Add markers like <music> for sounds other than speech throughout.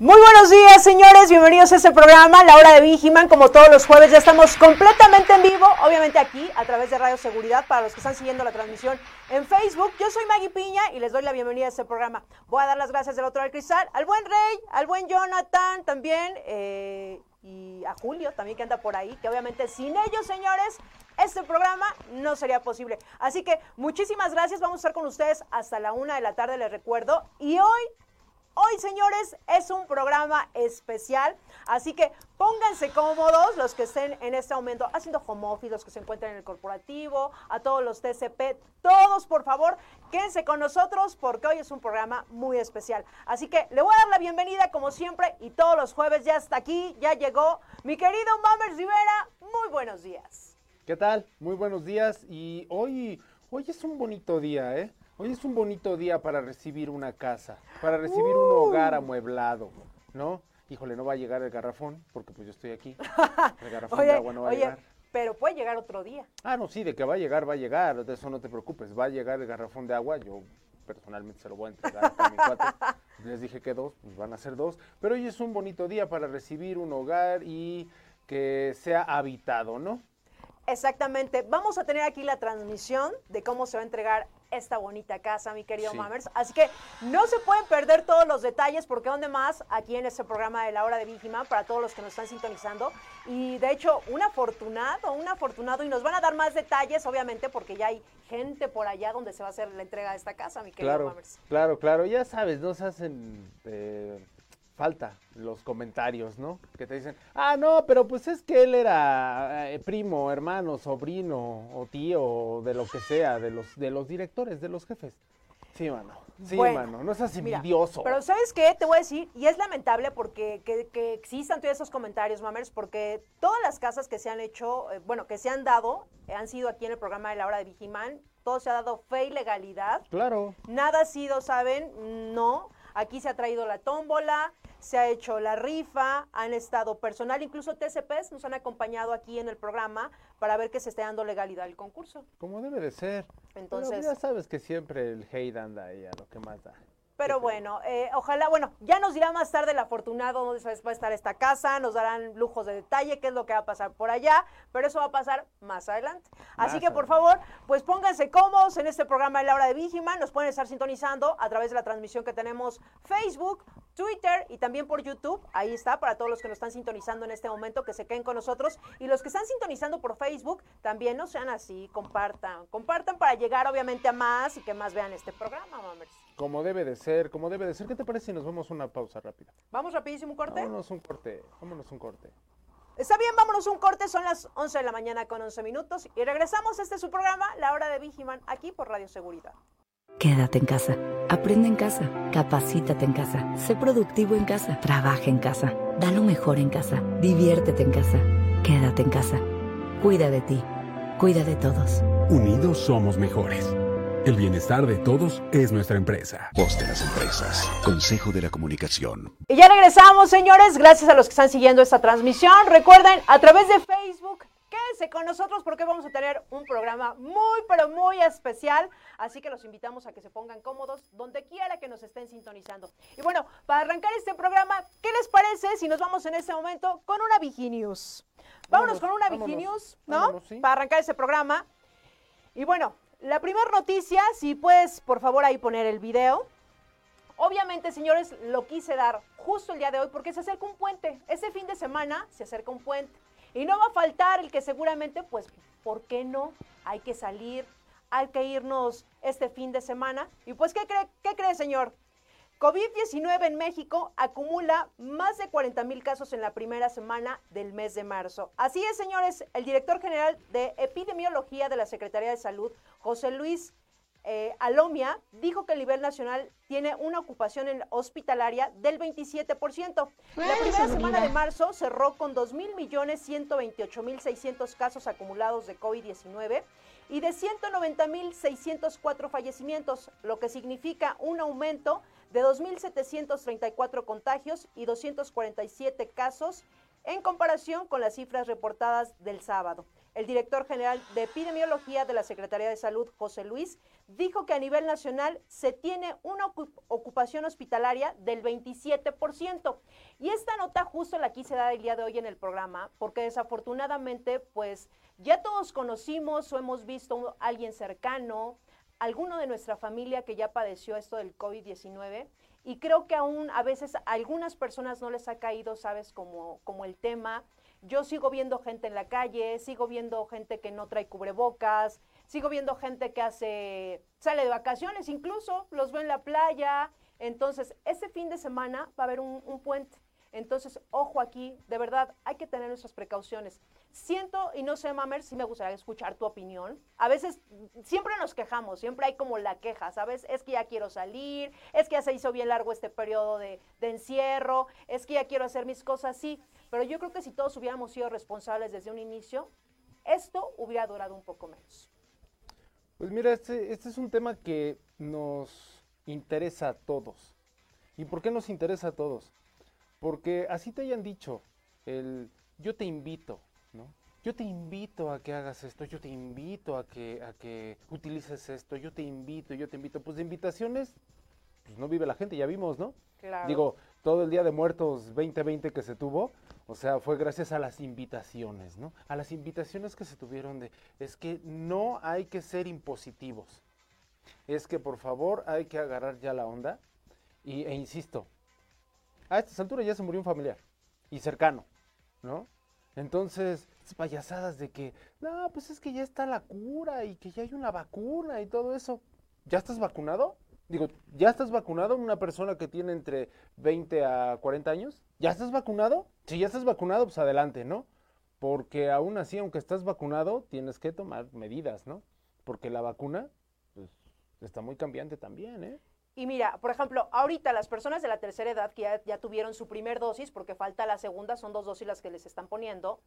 Muy buenos días, señores. Bienvenidos a este programa, La Hora de Vigiman. Como todos los jueves, ya estamos completamente en vivo, obviamente aquí, a través de Radio Seguridad, para los que están siguiendo la transmisión en Facebook. Yo soy Maggie Piña y les doy la bienvenida a este programa. Voy a dar las gracias del otro lado cristal al buen Rey, al buen Jonathan también, eh, y a Julio también que anda por ahí, que obviamente sin ellos, señores, este programa no sería posible. Así que muchísimas gracias. Vamos a estar con ustedes hasta la una de la tarde, les recuerdo. Y hoy Hoy, señores, es un programa especial, así que pónganse cómodos los que estén en este momento haciendo home office, los que se encuentran en el corporativo, a todos los TCP, todos, por favor, quédense con nosotros porque hoy es un programa muy especial. Así que le voy a dar la bienvenida, como siempre, y todos los jueves ya está aquí, ya llegó mi querido Mammers Rivera. Muy buenos días. ¿Qué tal? Muy buenos días y hoy, hoy es un bonito día, ¿eh? Hoy es un bonito día para recibir una casa, para recibir un hogar amueblado, ¿no? Híjole, no va a llegar el garrafón, porque pues yo estoy aquí. <laughs> El garrafón de agua no va a llegar. pero puede llegar otro día. Ah, no, sí, de que va a llegar, va a llegar, de eso no te preocupes, va a llegar el garrafón de agua, yo personalmente se lo voy a entregar a mi cuate. <laughs> Les dije que dos, pues van a ser dos, pero hoy es un bonito día para recibir un hogar y que sea habitado, ¿no? Exactamente. Vamos a tener aquí la transmisión de cómo se va a entregar esta bonita casa, mi querido Sí. Mammers. Así que no se pueden perder todos los detalles porque donde más aquí en este programa de la hora de Vigiman para todos los que nos están sintonizando. Y de hecho, un afortunado, un afortunado y nos van a dar más detalles, obviamente, porque ya hay gente por allá donde se va a hacer la entrega de esta casa, mi querido Claro, Mammers. claro, claro. Ya sabes, nos hacen eh, falta los comentarios, ¿no? Que te dicen, ah, no, pero pues es que él era eh, primo, hermano, sobrino o tío, de lo que sea, de los, de los directores, de los jefes. Sí, mano. Sí, Bueno, mano. No seas Mira, envidioso. Pero ¿sabes qué? Te voy a decir, y es lamentable porque que, que existan todos esos comentarios, mamers, porque todas las casas que se han hecho, eh, bueno, que se han dado, eh, han sido aquí en el programa de la hora de Vigiman, todo se ha dado fe y legalidad. Claro. Nada ha sido, ¿saben? No. Aquí se ha traído la tómbola, se ha hecho la rifa, han estado personal, incluso TCPs nos han acompañado aquí en el programa para ver que se esté dando legalidad al concurso. Como debe de ser. Entonces- Pero ya sabes que siempre el hate anda ahí a lo que más da. Pero bueno, eh, ojalá, bueno, ya nos dirá más tarde el afortunado dónde va a estar esta casa, nos darán lujos de detalle, qué es lo que va a pasar por allá, pero eso va a pasar más adelante. Así que por favor, pues pónganse cómodos en este programa de la hora de Vigiman, nos pueden estar sintonizando a través de la transmisión que tenemos Facebook, Twitter y también por YouTube. Ahí está para todos los que nos están sintonizando en este momento, que se queden con nosotros. Y los que están sintonizando por Facebook, también no sean así, compartan. Compartan para llegar obviamente a más y que más vean este programa, mamers. Como debe de ser, como debe de ser. ¿Qué te parece si nos vamos a una pausa rápida? Vamos rapidísimo un corte. Vámonos un corte, vámonos un corte. Está bien, vámonos un corte, son las 11 de la mañana con 11 minutos y regresamos, este es su programa, La Hora de Vigiman, aquí por Radio Seguridad. Quédate en casa. Aprende en casa. Capacítate en casa. Sé productivo en casa. Trabaja en casa. Da lo mejor en casa. Diviértete en casa. Quédate en casa. Cuida de ti. Cuida de todos. Unidos somos mejores. El bienestar de todos es nuestra empresa. Voz de las empresas. Consejo de la Comunicación. Y ya regresamos, señores, gracias a los que están siguiendo esta transmisión. Recuerden, a través de Facebook, quédense con nosotros porque vamos a tener un programa muy, pero muy especial. Así que los invitamos a que se pongan cómodos donde quiera que nos estén sintonizando. Y bueno, para arrancar este programa, ¿qué les parece si nos vamos en este momento con una Viginews? Vámonos Vámonos, con una Viginews, ¿no? vámonos, sí. Para arrancar este programa. Y bueno, la primera noticia, si puedes, por favor, ahí poner el video. Obviamente, señores, lo quise dar justo el día de hoy porque se acerca un puente. Este fin de semana se acerca un puente. Y no va a faltar el que seguramente, pues, ¿por qué no? Hay que salir, hay que irnos este fin de semana. Y pues, ¿qué cree, qué cree señor? COVID-19 en México acumula más de 40 mil casos en la primera semana del mes de marzo. Así es, señores, el director general de epidemiología de la Secretaría de Salud, José Luis eh, Alomia dijo que a nivel nacional tiene una ocupación en hospitalaria del 27%. La primera semana de marzo cerró con 2.128.600 casos acumulados de COVID-19 y de 190.604 fallecimientos, lo que significa un aumento de 2.734 contagios y 247 casos en comparación con las cifras reportadas del sábado. El director general de epidemiología de la Secretaría de Salud, José Luis, dijo que a nivel nacional se tiene una ocupación hospitalaria del 27%. Y esta nota justo la quise dar el día de hoy en el programa, porque desafortunadamente, pues ya todos conocimos o hemos visto a alguien cercano, alguno de nuestra familia que ya padeció esto del COVID-19 y creo que aún a veces a algunas personas no les ha caído, sabes, como, como el tema. Yo sigo viendo gente en la calle, sigo viendo gente que no trae cubrebocas, sigo viendo gente que hace, sale de vacaciones incluso, los veo en la playa. Entonces, ese fin de semana va a haber un, un puente. Entonces, ojo aquí, de verdad, hay que tener nuestras precauciones. Siento, y no sé, Mamer, si me gustaría escuchar tu opinión. A veces siempre nos quejamos, siempre hay como la queja, ¿sabes? Es que ya quiero salir, es que ya se hizo bien largo este periodo de, encierro, es que ya quiero hacer mis cosas, sí. Pero yo creo que si todos hubiéramos sido responsables desde un inicio, esto hubiera durado un poco menos. Pues mira, este, este es un tema que nos interesa a todos. ¿Y por qué nos interesa a todos? Porque así te hayan dicho, el yo te invito, ¿no? Yo te invito a que hagas esto, yo te invito a que, a que utilices esto, yo te invito, yo te invito. Pues de invitaciones, pues no vive la gente, ya vimos, ¿no? Claro. Digo, todo el Día de Muertos 2020 que se tuvo, o sea, fue gracias a las invitaciones, ¿no? A las invitaciones que se tuvieron de, es que no hay que ser impositivos. Es que por favor hay que agarrar ya la onda. Y, e insisto, a estas alturas ya se murió un familiar y cercano, ¿no? Entonces, payasadas de que, no, pues es que ya está la cura y que ya hay una vacuna y todo eso. ¿Ya estás vacunado? Digo, ¿ya estás vacunado una persona que tiene entre 20 a 40 años? ¿Ya estás vacunado? Si ya estás vacunado, pues adelante, ¿no? Porque aún así, aunque estás vacunado, tienes que tomar medidas, ¿no? Porque la vacuna, pues, está muy cambiante también, ¿eh? Y mira, por ejemplo, ahorita las personas de la tercera edad que ya, ya tuvieron su primer dosis, porque falta la segunda, son dos dosis las que les están poniendo,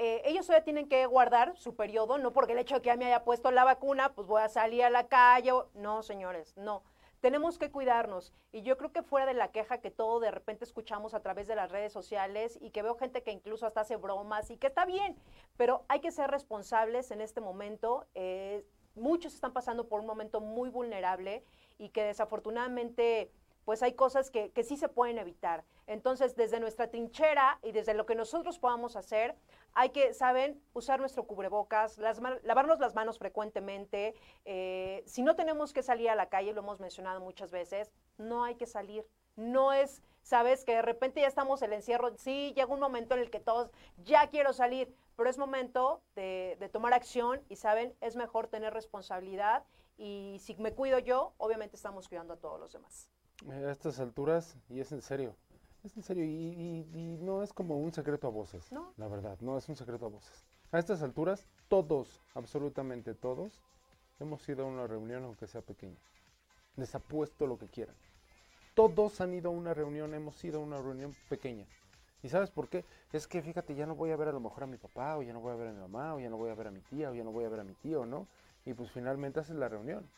eh, ellos todavía tienen que guardar su periodo, no porque el hecho de que ya me haya puesto la vacuna, pues voy a salir a la calle. No, señores, no. Tenemos que cuidarnos. Y yo creo que fuera de la queja que todo de repente escuchamos a través de las redes sociales y que veo gente que incluso hasta hace bromas y que está bien, pero hay que ser responsables en este momento. Eh, muchos están pasando por un momento muy vulnerable y que desafortunadamente pues hay cosas que, que sí se pueden evitar. Entonces, desde nuestra trinchera y desde lo que nosotros podamos hacer, hay que, ¿saben?, usar nuestro cubrebocas, las lavarnos las manos frecuentemente. eh, si no tenemos que salir a la calle, lo hemos mencionado muchas veces, no hay que salir. No es, ¿sabes?, que de repente ya estamos en el encierro. Sí, llega un momento en el que todos, ya quiero salir, pero es momento de, de tomar acción y, ¿saben?, es mejor tener responsabilidad y si me cuido yo, obviamente estamos cuidando a todos los demás. A estas alturas, y es en serio, es en serio, y, y- y no es como un secreto a voces, No. la verdad, no es un secreto a voces. A estas alturas, todos, absolutamente todos, hemos ido a una reunión, aunque sea pequeña. Les apuesto lo que quieran. Todos han ido a una reunión, hemos ido a una reunión pequeña. ¿Y sabes por qué? Es que fíjate, ya no voy a ver a lo mejor a mi papá, o ya no voy a ver a mi mamá, o ya no voy a ver a mi tía, o ya no voy a ver a mi tío, ¿no? Y pues finalmente haces la reunión.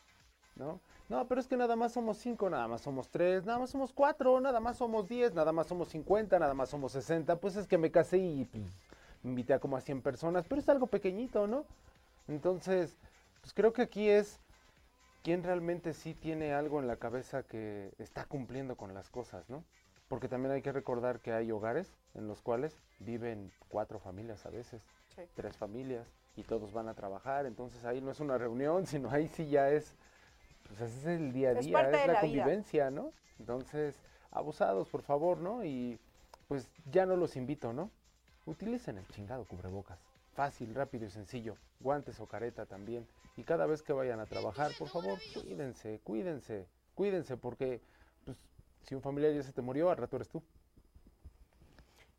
¿no? No, pero es que nada más somos cinco, nada más somos tres, nada más somos cuatro, nada más somos diez, nada más somos cincuenta, nada más somos sesenta. Pues es que me casé y pues, me invité a como a 100 personas, pero es algo pequeñito, ¿no? Entonces, pues creo que aquí es quién realmente sí tiene algo en la cabeza que está cumpliendo con las cosas, ¿no? Porque también hay que recordar que hay hogares en los cuales viven cuatro familias a veces, Sí. tres familias, y todos van a trabajar, entonces ahí no es una reunión, <laughs> sino ahí sí ya es, pues ese es el día a Es día, parte es de la, la vida. convivencia, ¿no? Entonces, abusados, por favor, ¿no? Y pues ya no los invito, ¿no? Utilicen el chingado cubrebocas. Fácil, rápido y sencillo. Guantes o careta también. Y cada vez que vayan a trabajar, por favor, cuídense, cuídense, cuídense, porque pues, si un familiar ya se te murió, al rato eres tú.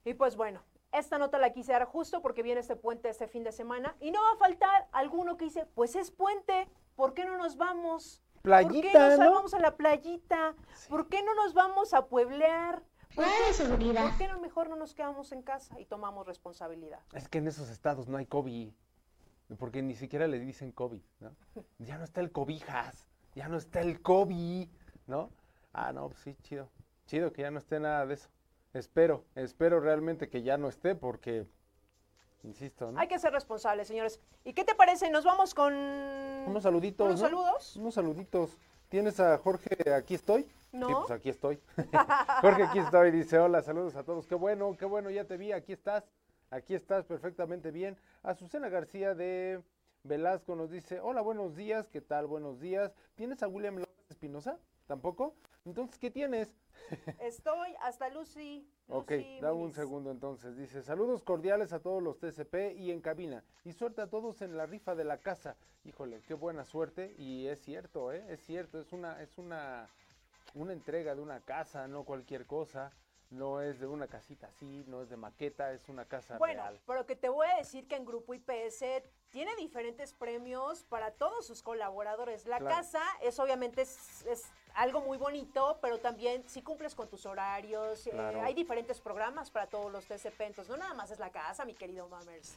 Y pues bueno, esta nota la quise dar justo porque viene este puente este fin de semana y no va a faltar alguno que dice, pues es puente, ¿por qué no nos vamos? ¿Por qué Playita, nos ¿no? vamos a la playita? ¿Por qué no nos vamos a pueblear? ¿Por qué, ¿Por qué no mejor no nos quedamos en casa y tomamos responsabilidad? Es que en esos estados no hay COVID. Porque ni siquiera le dicen COVID, ¿no? <laughs> Ya no está el cobijas, ya no está el COVID, ¿no? Ah, no, pues sí, chido. Chido que ya no esté nada de eso. Espero, espero realmente que ya no esté porque, insisto, ¿no? Hay que ser responsables, señores. ¿Y qué te parece? Nos vamos con... Unos saluditos, ¿Unos ¿no? saludos? Unos saluditos. ¿Tienes a Jorge aquí estoy? No. Sí, pues aquí estoy. <laughs> Jorge aquí estoy, dice, hola, saludos a todos. Qué bueno, qué bueno, ya te vi, aquí estás. Aquí estás perfectamente bien. Azucena García de Velasco nos dice, hola, buenos días, ¿qué tal? Buenos días. ¿Tienes a William López Espinosa? ¿Tampoco? Entonces, ¿qué tienes? <laughs> Estoy hasta Lucy. Ok, Lucy da un segundo entonces. Dice, saludos cordiales a todos los TCP y en cabina. Y suerte a todos en la rifa de la casa. Híjole, qué buena suerte. Y es cierto, ¿eh? Es cierto, es una, es una, una entrega de una casa, no cualquier cosa. No es de una casita así, no es de maqueta, es una casa Bueno, real. pero que te voy a decir que en Grupo IPS tiene diferentes premios para todos sus colaboradores. La Claro. casa es obviamente es, es algo muy bonito, pero también si cumples con tus horarios, eh, Claro. hay diferentes programas para todos los TCP, entonces no nada más es la casa, mi querido Mammers.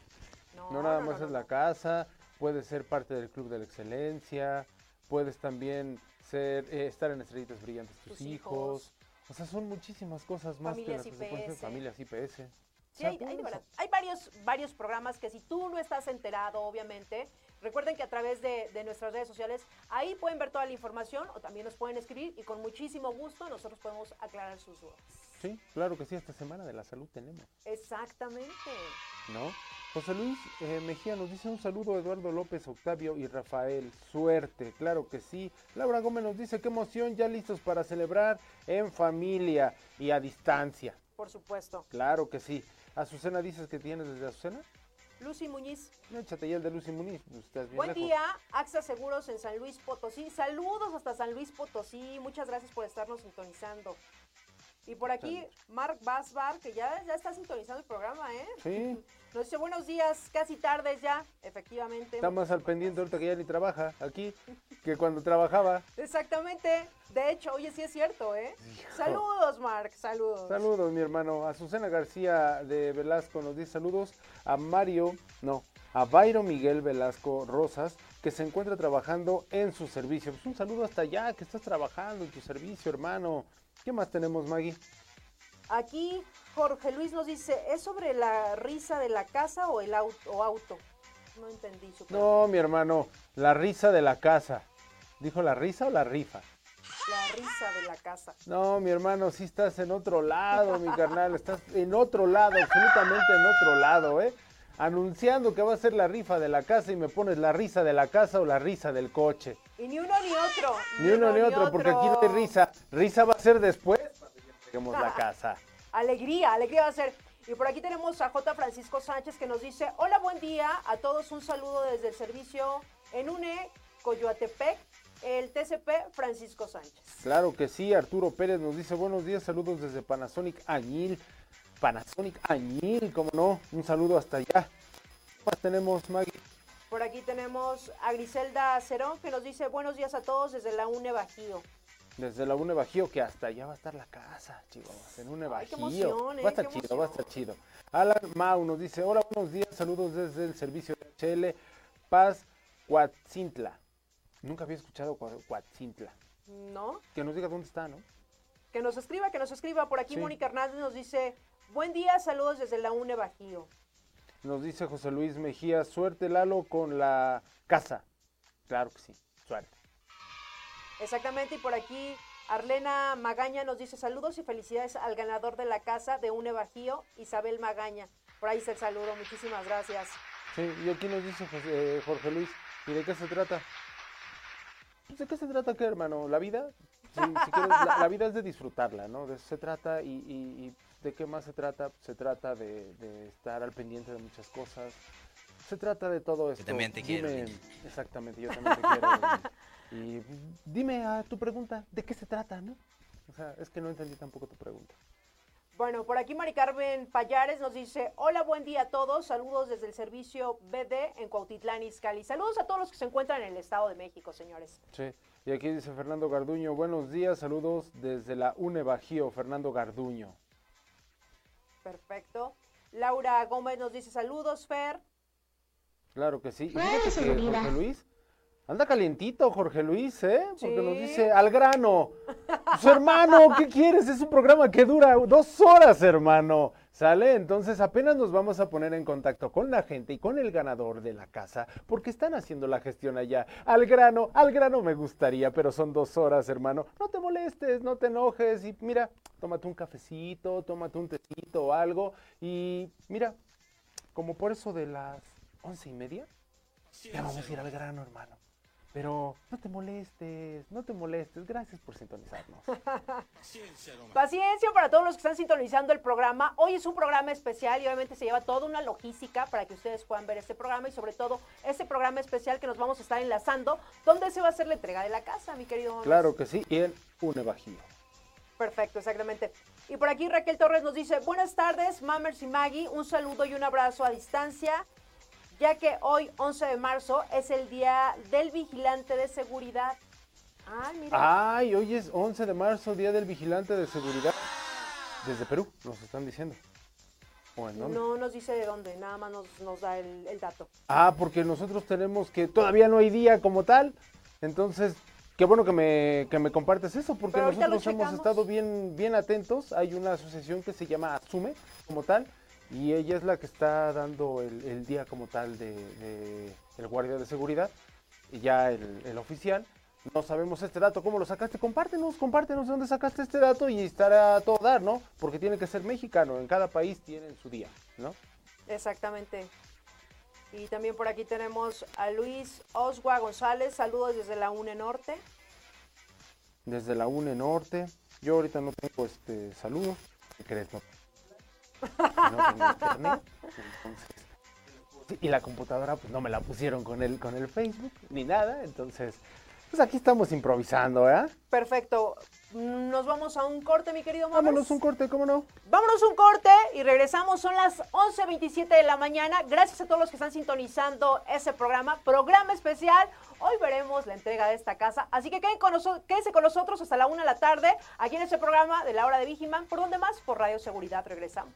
No, No nada no, más no, es la casa, puedes ser parte del Club de la Excelencia, puedes también ser, eh, estar en Estrellitas Brillantes tus, Tus hijos. hijos. O sea, son muchísimas cosas más Familias que las que se pueden hacer. IPS. Familias IPS. O Sí, sea, hay. Hay varios, varios programas que si tú no estás enterado, obviamente, recuerden que a través de, de nuestras redes sociales, ahí pueden ver toda la información o también nos pueden escribir y con muchísimo gusto nosotros podemos aclarar sus dudas. Sí, claro que sí, esta semana de la salud tenemos, Exactamente. ¿no? José Luis eh, Mejía nos dice un saludo a Eduardo López, Octavio y Rafael. Suerte, claro que sí. Laura Gómez nos dice qué emoción, ya listos para celebrar en familia y a distancia. Por supuesto. Claro que sí. Azucena dices que tienes desde Azucena. Lucy Muñiz, No, échate ya el de Lucy Muniz, pues estás bien buen lejos. día. AXA Seguros en San Luis Potosí. Saludos hasta San Luis Potosí. Muchas gracias por estarnos sintonizando. Y por aquí, Mark Basbar, que ya, ya está sintonizando el programa, ¿eh? Sí, <laughs> Nos dice buenos días, casi tardes ya, efectivamente. está más al pendiente ahorita que ya ni trabaja aquí que cuando trabajaba. <laughs> Exactamente. De hecho, oye, sí es cierto, ¿eh? Saludos, Mark, saludos. Saludos, mi hermano. Azucena García de Velasco nos dice saludos a Mario, no, a Bairo Miguel Velasco Rosas, que se encuentra trabajando en su servicio. Pues un saludo hasta allá, que estás trabajando en tu servicio, hermano. ¿Qué más tenemos, Maggie? Aquí Jorge Luis nos dice, ¿es sobre la risa de la casa o el auto? O auto? No entendí. No, mi hermano, la risa de la casa. ¿Dijo la risa o la rifa? La risa de la casa. No, mi hermano, sí estás en otro lado, mi carnal. Estás en otro lado, absolutamente en otro lado, ¿eh? Anunciando que va a ser la rifa de la casa y me pones la risa de la casa o la risa del coche. Y ni uno ni otro. Ni uno ni otro, porque aquí no hay risa. Risa va a ser después cuando ya lleguemos la casa. Alegría, alegría va a ser. Y por aquí tenemos a J. Francisco Sánchez que nos dice, hola, buen día a todos, un saludo desde el servicio en UNE, Coyoatepec, el TCP Francisco Sánchez. Claro que sí, Arturo Pérez nos dice buenos días, saludos desde Panasonic Añil. Panasonic Añil, como no, un saludo hasta allá. ¿Qué más tenemos, Maggie? Por aquí tenemos a Griselda Cerón que nos dice, buenos días a todos desde la UNE Bajío. Desde la UNE Bajío, que hasta allá va a estar la casa, chicos, en UNE Ay, qué Bajío. emoción, eh, va a estar qué chido, va a estar chido. Alan Mau nos dice, hola, buenos días, saludos desde el servicio de HL Paz Coatzintla. Nunca había escuchado Cua- Coatzintla. ¿No? Que nos diga dónde está, ¿no? Que nos escriba, que nos escriba. Por aquí Sí. Mónica Hernández nos dice, buen día, saludos desde la UNE Bajío. Nos dice José Luis Mejía, suerte Lalo con la casa. Claro que sí, suerte. Exactamente, y por aquí Arlena Magaña nos dice saludos y felicidades al ganador de la casa de UNE Bajío, Isabel Magaña. Por ahí está el saludo, muchísimas gracias. Sí, y aquí nos dice José- eh, Jorge Luis, ¿y de qué se trata? Pues, ¿De qué se trata qué, hermano? ¿La vida? Sí, si quieres, la, la vida es de disfrutarla, ¿no? De eso se trata y, y- y ¿de qué más se trata? Se trata de, de estar al pendiente de muchas cosas. Se trata de todo esto. también te quiero, Dime- niño. Exactamente, yo también te quiero. <laughs> Y, y dime a tu pregunta, ¿de qué se trata, no? O sea, es que no entendí tampoco tu pregunta. Bueno, por aquí Mari Carmen Payares nos dice, hola, buen día a todos, saludos desde el servicio BD en Cuautitlán, Izcalli. Saludos a todos los que se encuentran en el Estado de México, señores. Sí, y aquí dice Fernando Garduño, buenos días, saludos desde la UNE Bajío, Fernando Garduño. Perfecto. Laura Gómez nos dice, saludos, Fer. Claro que sí. Y fíjate que Jorge Luis anda calientito, Jorge Luis, ¿eh? Porque nos dice al grano. Su hermano, ¿qué quieres? Es un programa que dura dos horas, hermano. ¿Sale? Entonces apenas nos vamos a poner en contacto con la gente y con el ganador de la casa, porque están haciendo la gestión allá. Al grano, al grano me gustaría, pero son dos horas, hermano. No te molestes, no te enojes y mira, tómate un cafecito, tómate un tecito o algo y mira, como por eso de las once y media, ya vamos a ir al grano, hermano. Pero no te molestes, no te molestes. Gracias por sintonizarnos. <laughs> Paciencia para todos los que están sintonizando el programa. Hoy es un programa especial y obviamente se lleva toda una logística para que ustedes puedan ver este programa y sobre todo este programa especial que nos vamos a estar enlazando, donde se va a hacer la entrega de la casa, mi querido. Claro que sí, y en une bajío. Perfecto, exactamente. Y por aquí Raquel Torres nos dice, buenas tardes, Mammers y Maggie, un saludo y un abrazo a distancia, ya que hoy, 11 de marzo, es el Día del Vigilante de Seguridad. Ay, mira. Ay, hoy es 11 de marzo, Día del Vigilante de Seguridad. Desde Perú, nos están diciendo. ¿O en dónde? No nos dice de dónde, nada más nos, nos da el, el dato. Ah, porque nosotros tenemos que todavía no hay día como tal. Entonces, qué bueno que me, que me compartes eso, porque nosotros hemos estado bien, bien atentos. Hay una asociación que se llama Asume como tal, y ella es la que está dando el, el día como tal de, de el guardia de seguridad, y ya el, el oficial. No sabemos este dato, ¿cómo lo sacaste? Compártenos, compártenos de dónde sacaste este dato y estará a todo dar, ¿no? Porque tiene que ser mexicano, en cada país tienen su día, ¿no? Exactamente. Y también por aquí tenemos a Luis Osgua González, saludos desde la UNE Norte. desde la UNE Norte. Yo ahorita no tengo este saludo. ¿Qué crees? No, no tengo internet. Entonces, sí, y la computadora pues no me la pusieron con el, con el Facebook ni nada. Entonces, pues aquí estamos improvisando, ¿eh? Perfecto. Nos vamos a un corte, mi querido. Vámonos un corte, ¿cómo no? Vámonos un corte y regresamos. Son las 11.27 de la mañana. Gracias a todos los que están sintonizando ese programa. Programa especial. Hoy veremos la entrega de esta casa. Así que queden con quédense con nosotros hasta la 1 de la tarde. Aquí en este programa de la hora de Vigiman. ¿Por dónde más? Por Radio Seguridad. Regresamos.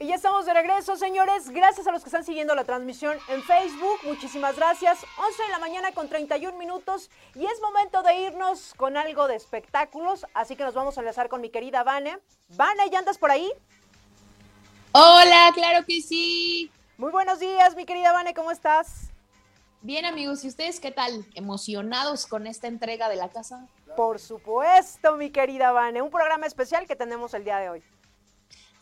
Y ya estamos de regreso, señores. Gracias a los que están siguiendo la transmisión en Facebook. Muchísimas gracias. 11 de la mañana con 31 minutos. Y es momento de irnos con algo de espectáculos. Así que nos vamos a enlazar con mi querida Vane. Vane, ¿ya andas por ahí? Hola, claro que sí. Muy buenos días, mi querida Vane. ¿Cómo estás? Bien, amigos, ¿y ustedes qué tal? ¿Emocionados con esta entrega de la casa? Por supuesto, mi querida Vane. Un programa especial que tenemos el día de hoy.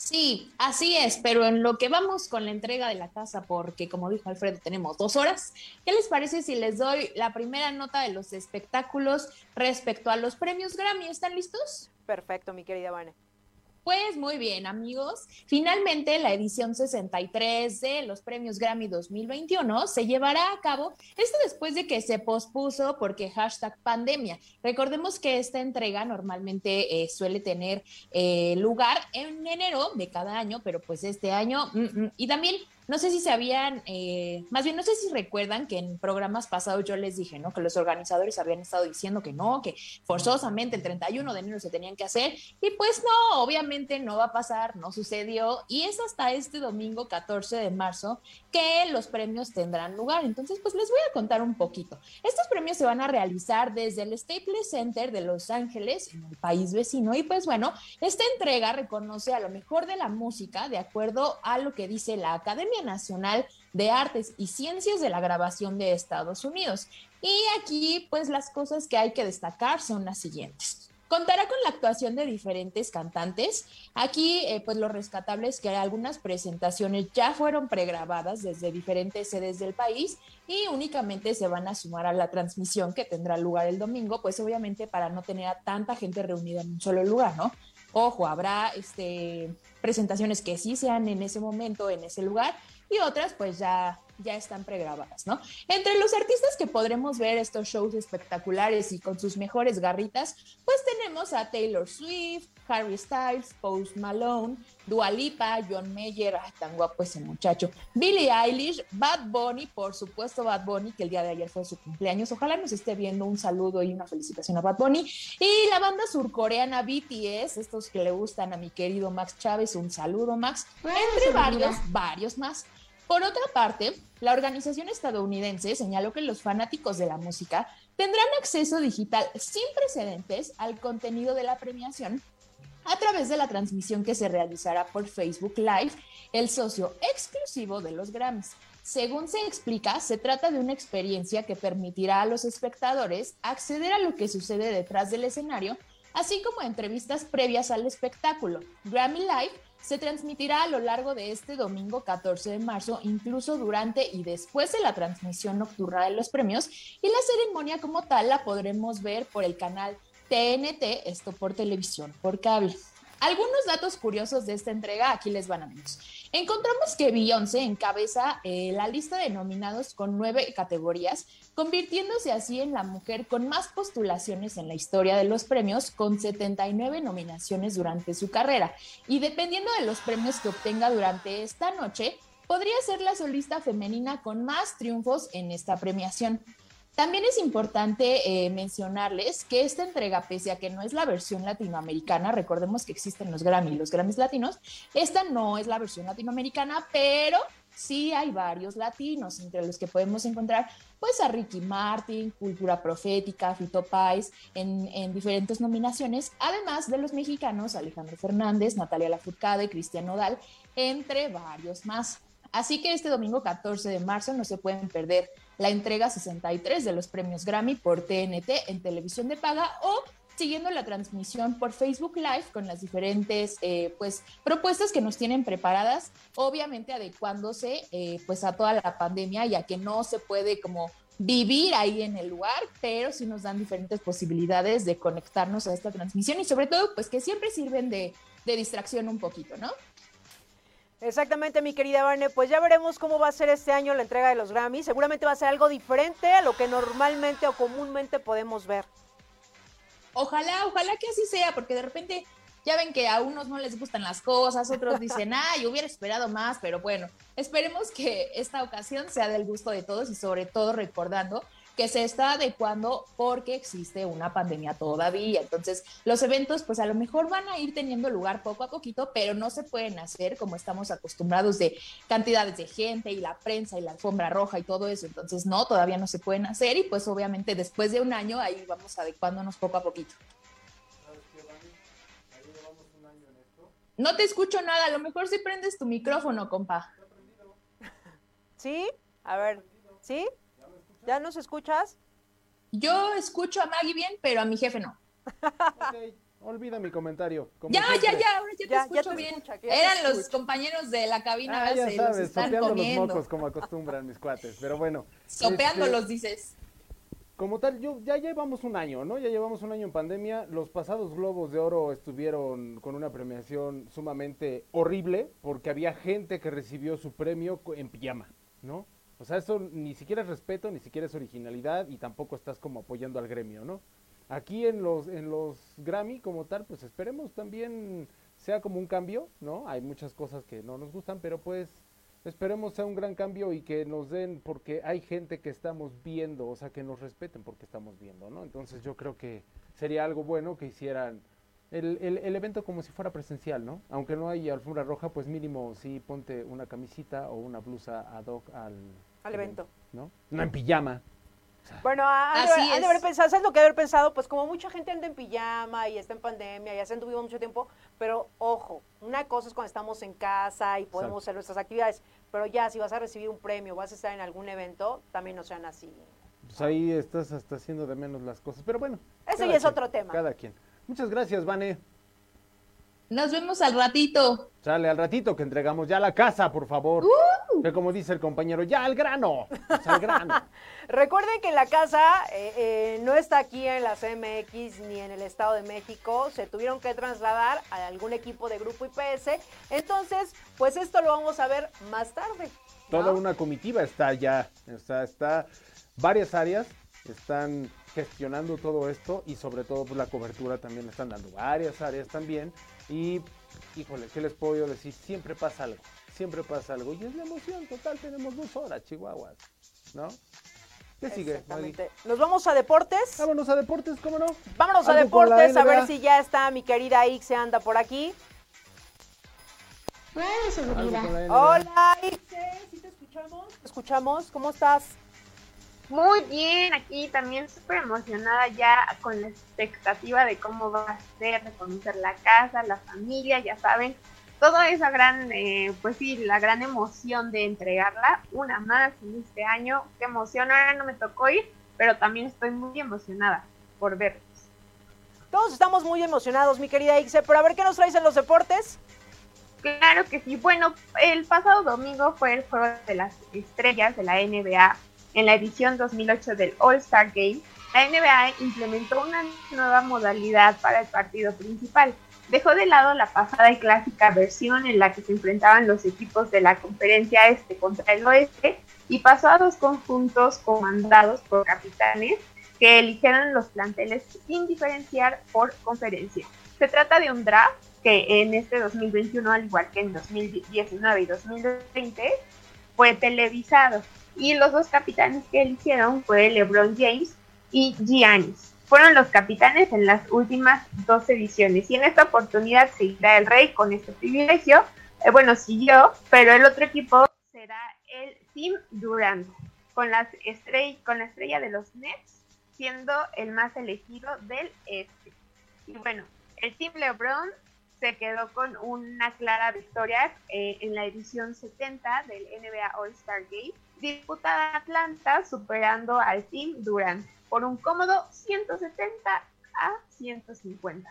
Sí, así es, pero en lo que vamos con la entrega de la casa, porque como dijo Alfredo, tenemos dos horas, ¿qué les parece si les doy la primera nota de los espectáculos respecto a los premios Grammy? ¿Están listos? Perfecto, mi querida Vane. Pues muy bien, amigos. Finalmente, la edición 63 de los premios Grammy 2021 se llevará a cabo, esto después de que se pospuso porque hashtag pandemia. Recordemos que esta entrega normalmente eh, suele tener eh, lugar en enero de cada año, pero pues este año, mm, mm. y también no sé si sabían, eh, más bien no sé si recuerdan que en programas pasados yo les dije, ¿no? Que los organizadores habían estado diciendo que no, que forzosamente el 31 de enero se tenían que hacer, y pues no, obviamente no va a pasar, no sucedió, y es hasta este domingo 14 de marzo que los premios tendrán lugar. Entonces, pues les voy a contar un poquito. Estos premios se van a realizar desde el Staples Center de Los Ángeles, en el país vecino, y pues bueno, esta entrega reconoce a lo mejor de la música de acuerdo a lo que dice la Academia Nacional de Artes y Ciencias de la Grabación de Estados Unidos. Y aquí, pues las cosas que hay que destacar son las siguientes. Contará con la actuación de diferentes cantantes. Aquí, eh, pues lo rescatable es que algunas presentaciones ya fueron pregrabadas desde diferentes sedes del país y únicamente se van a sumar a la transmisión que tendrá lugar el domingo, pues obviamente para no tener a tanta gente reunida en un solo lugar, ¿no? Ojo, habrá este, presentaciones que sí sean en ese momento, en ese lugar, y otras pues ya, ya están pregrabadas, ¿no? Entre los artistas que podremos ver estos shows espectaculares y con sus mejores garritas, pues tenemos a Taylor Swift, Harry Styles, Post Malone, Dua Lipa, John Mayer, ay, tan guapo ese muchacho, Billie Eilish, Bad Bunny, por supuesto Bad Bunny, que el día de ayer fue su cumpleaños. Ojalá nos esté viendo un saludo y una felicitación a Bad Bunny. Y la banda surcoreana BTS, estos que le gustan a mi querido Max Chávez, un saludo Max, entre varios, varios más. Por otra parte, la organización estadounidense señaló que los fanáticos de la música tendrán acceso digital sin precedentes al contenido de la premiación a través de la transmisión que se realizará por Facebook Live, el socio exclusivo de los Grammys. Según se explica, se trata de una experiencia que permitirá a los espectadores acceder a lo que sucede detrás del escenario, así como entrevistas previas al espectáculo. Grammy Live se transmitirá a lo largo de este domingo 14 de marzo, incluso durante y después de la transmisión nocturna de los premios, y la ceremonia como tal la podremos ver por el canal TNT, esto por televisión por cable. Algunos datos curiosos de esta entrega, aquí les van amigos. Encontramos que Beyoncé encabeza eh, la lista de nominados con nueve categorías, convirtiéndose así en la mujer con más postulaciones en la historia de los premios, con 79 nominaciones durante su carrera. Y dependiendo de los premios que obtenga durante esta noche, podría ser la solista femenina con más triunfos en esta premiación. También es importante eh, mencionarles que esta entrega, pese a que no es la versión latinoamericana, recordemos que existen los Grammy, los Grammys latinos, esta no es la versión latinoamericana, pero sí hay varios latinos, entre los que podemos encontrar pues a Ricky Martin, Cultura Profética, Fito Pais, en, en diferentes nominaciones, además de los mexicanos Alejandro Fernández, Natalia Lafourcade, Cristian Nodal, entre varios más. Así que este domingo 14 de marzo no se pueden perder la entrega 63 de los premios Grammy por TNT en televisión de paga o siguiendo la transmisión por Facebook Live con las diferentes eh, pues propuestas que nos tienen preparadas, obviamente adecuándose eh, pues a toda la pandemia, ya que no se puede como vivir ahí en el lugar, pero sí nos dan diferentes posibilidades de conectarnos a esta transmisión y sobre todo pues que siempre sirven de, de distracción un poquito, ¿no? Exactamente, mi querida Barney. Pues ya veremos cómo va a ser este año la entrega de los Grammy. Seguramente va a ser algo diferente a lo que normalmente o comúnmente podemos ver. Ojalá, ojalá que así sea, porque de repente ya ven que a unos no les gustan las cosas, otros dicen, <laughs> ay, hubiera esperado más, pero bueno, esperemos que esta ocasión sea del gusto de todos y sobre todo recordando que se está adecuando porque existe una pandemia todavía. Entonces, los eventos, pues a lo mejor van a ir teniendo lugar poco a poquito, pero no se pueden hacer como estamos acostumbrados de cantidades de gente y la prensa y la alfombra roja y todo eso. Entonces, no, todavía no se pueden hacer y pues obviamente después de un año ahí vamos adecuándonos poco a poquito. No te escucho nada, a lo mejor si prendes tu micrófono, compa. <laughs> ¿Sí? A ver, ¿sí? ¿Ya nos escuchas? Yo escucho a Maggie bien, pero a mi jefe no. Ok, olvida mi comentario. como Ya, ya, siempre. ya, ahora ya te Ya, ya escucho te bien. escucha, que ya te Eran los escucha. compañeros de la cabina, Ah, ya se los sabes, están sopeando los mocos como acostumbran mis cuates, pero bueno. Sopeándolos, este, dices. Como tal, yo, ya llevamos un año, ¿no? Ya llevamos un año en pandemia. Los pasados Globos de Oro estuvieron con una premiación sumamente horrible porque había gente que recibió su premio en pijama, ¿no? O sea, eso ni siquiera es respeto, ni siquiera es originalidad y tampoco estás como apoyando al gremio, ¿no? Aquí en los, en los Grammy como tal, pues esperemos también sea como un cambio, ¿no? Hay muchas cosas que no nos gustan, pero pues esperemos sea un gran cambio y que nos den, porque hay gente que estamos viendo, o sea, que nos respeten porque estamos viendo, ¿no? Entonces yo creo que sería algo bueno que hicieran el, el, el evento como si fuera presencial, ¿no? Aunque no hay alfombra roja, pues mínimo sí ponte una camisita o una blusa ad hoc al, Al evento. ¿no? No en pijama. Bueno, han de, Así haber- pensado, ¿sabes lo que haber pensado? Pues como mucha gente anda en pijama y está en pandemia, ya se anduvimos mucho tiempo, pero ojo, una cosa es cuando estamos en casa y podemos Exacto. hacer nuestras actividades, pero ya si vas a recibir un premio, vas a estar en algún evento, también no sean así. Pues ahí estás hasta haciendo de menos las cosas. Pero bueno. Cada ya es otro tema. Cada quien. Muchas gracias, Vane. Nos vemos al ratito. Sale al ratito que entregamos ya la casa, por favor. ¡Uh! Que como dice el compañero, ya al grano. Pues al grano. <laughs> Recuerden que la casa eh, eh, no está aquí en la CMX ni en el Estado de México, se tuvieron que trasladar a algún equipo de Grupo IPS, entonces, pues esto lo vamos a ver más tarde. ¿no? Toda una comitiva está ya. Está, está varias áreas están gestionando todo esto y sobre todo pues, la cobertura también están dando varias áreas también y híjole, ¿qué les puedo yo decir? Siempre pasa algo, siempre pasa algo y es la emoción total, tenemos dos horas, Chihuahuas, ¿no? ¿Qué sigue? Nos vamos a deportes. Vámonos a deportes, ¿cómo no? Vámonos a deportes, a ver si ya está mi querida Ixe anda por aquí. NBA. Hola Ixe, ¿sí te escuchamos? ¿Te escuchamos? ¿Cómo estás? Muy bien, aquí también súper emocionada ya con la expectativa de cómo va a ser, de conocer la casa, la familia, ya saben, toda esa gran, eh, pues sí, la gran emoción de entregarla, una más en este año, qué emoción, ahora no me tocó ir, pero también estoy muy emocionada por verlos. Todos estamos muy emocionados, mi querida Ixe, pero a ver qué nos traes en los deportes. Claro que sí. Bueno, el pasado domingo fue el juego de las estrellas de la NBA en la edición 2008 del All-Star Game. La NBA implementó una nueva modalidad para el partido principal. Dejó de lado la pasada y clásica versión en la que se enfrentaban los equipos de la conferencia este contra el oeste y pasó a dos conjuntos comandados por capitanes que eligieron los planteles sin diferenciar por conferencia. Se trata de un draft que en este 2021, al igual que en 2019 y 2020, fue televisado. Y los dos capitanes que eligieron fue LeBron James y Giannis. Fueron los capitanes en las últimas dos ediciones. Y en esta oportunidad seguirá el Rey con este privilegio. Eh, bueno, siguió, pero el otro equipo será el Team Durant, con, las estrell con la estrella de los Nets siendo el más elegido del este. Y bueno, el Team LeBron se quedó con una clara victoria eh, en la edición 70 del NBA All-Star Game, disputada en Atlanta, superando al Team Durant por un cómodo 170 a 150.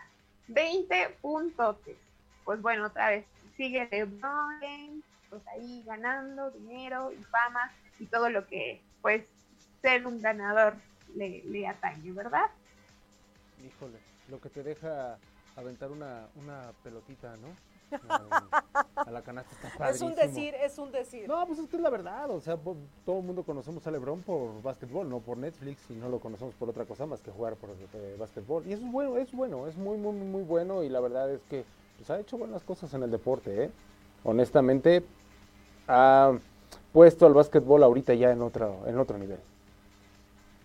20 puntotes. Pues bueno, otra vez sigue LeBron James, pues ahí ganando dinero y fama y todo lo que pues ser un ganador le, le atañe, ¿verdad? Híjole, lo que te deja aventar una, una pelotita, ¿no? A, la canasta está Es un decir, es un decir. No, pues es que es la verdad, o sea, todo el mundo conocemos a LeBron por básquetbol, no por Netflix, y no lo conocemos por otra cosa más que jugar por eh, básquetbol. Y eso es bueno, es bueno, es muy, muy, muy bueno, y la verdad es que pues, ha hecho buenas cosas en el deporte, ¿eh? Honestamente, ha puesto al básquetbol ahorita ya en otro, en otro nivel.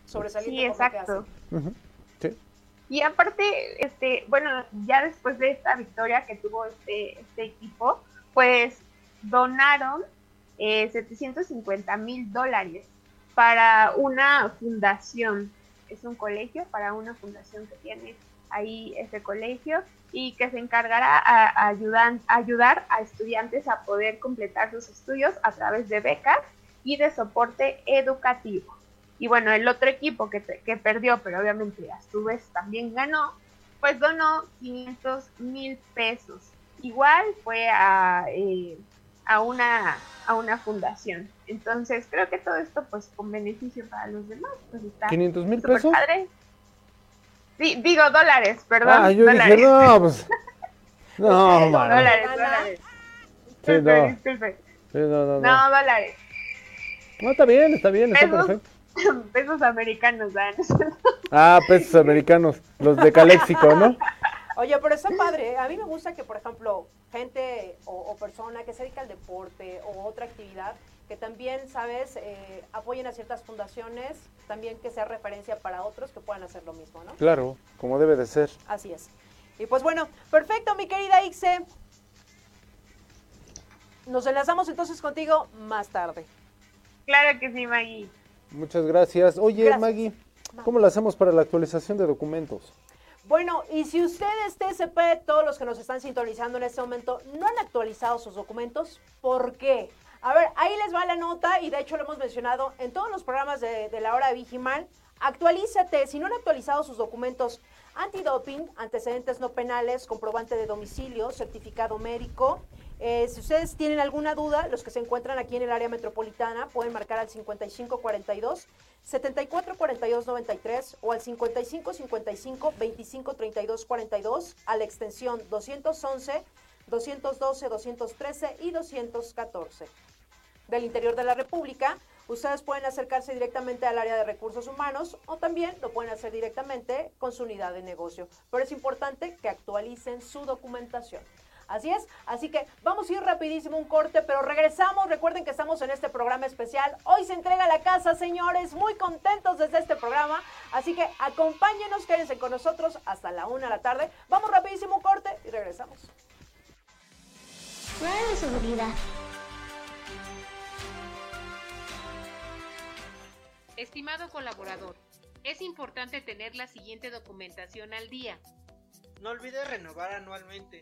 Sobresaliente Sí, por lo que exacto. Ujú, Sí. Y aparte, este, bueno, ya después de esta victoria que tuvo este, este equipo, pues donaron eh, 750 mil dólares para una fundación. Es un colegio, para una fundación que tiene ahí ese colegio y que se encargará a ayudar a estudiantes a poder completar sus estudios a través de becas y de soporte educativo. Y bueno, el otro equipo que, te- que perdió, pero obviamente a su vez también ganó, pues donó 500 mil pesos. Igual fue a, eh, a, una, a una fundación. Entonces creo que todo esto pues con beneficio para los demás. Pues está 500 mil pesos. padre. Sí, digo dólares, perdón. Ah, yo dólares. dije, no, pues. <laughs> No, mano. Dólares, dólares. Sí, Disculpe, no. disculpe. Sí, no, no, no. No, dólares. No, está bien, está bien, está Pesos. perfecto. <laughs> Pesos americanos, dan. Ah, pesos americanos, los de Caléxico, ¿no? Oye, pero está padre. ¿eh? A mí me gusta que, por ejemplo, gente o, o persona que se dedica al deporte o otra actividad, que también, ¿sabes?, eh, apoyen a ciertas fundaciones, también que sea referencia para otros que puedan hacer lo mismo, ¿no? Claro, como debe de ser. Así es. Y pues bueno, perfecto, mi querida Ixe. Nos enlazamos entonces contigo más tarde. Claro que sí, Maggie. Muchas gracias. Oye, Gracias. Maggie, ¿cómo lo hacemos para la actualización de documentos? Bueno, y si ustedes, TSP, todos los que nos están sintonizando en este momento, no han actualizado sus documentos, ¿por qué? A ver, ahí les va la nota y de hecho lo hemos mencionado en todos los programas de, de la hora de Vigimal. Actualízate, si no han actualizado sus documentos antidoping, antecedentes no penales, comprobante de domicilio, certificado médico. Eh, si ustedes tienen alguna duda, los que se encuentran aquí en el área metropolitana pueden marcar al 5542 744293 o al 5555 2532 42 a la extensión 211, 212, 213 y 214 del interior de la República ustedes pueden acercarse directamente al área de recursos humanos o también lo pueden hacer directamente con su unidad de negocio. Pero es importante que actualicen su documentación. Así es, así que vamos a ir rapidísimo un corte, pero regresamos. Recuerden que estamos en este programa especial. Hoy se entrega la casa, señores, muy contentos desde este programa. Así que acompáñenos, quédense con nosotros hasta la una de la tarde. Vamos rapidísimo un corte y regresamos. de seguridad. Estimado colaborador, es importante tener la siguiente documentación al día. No olvides renovar anualmente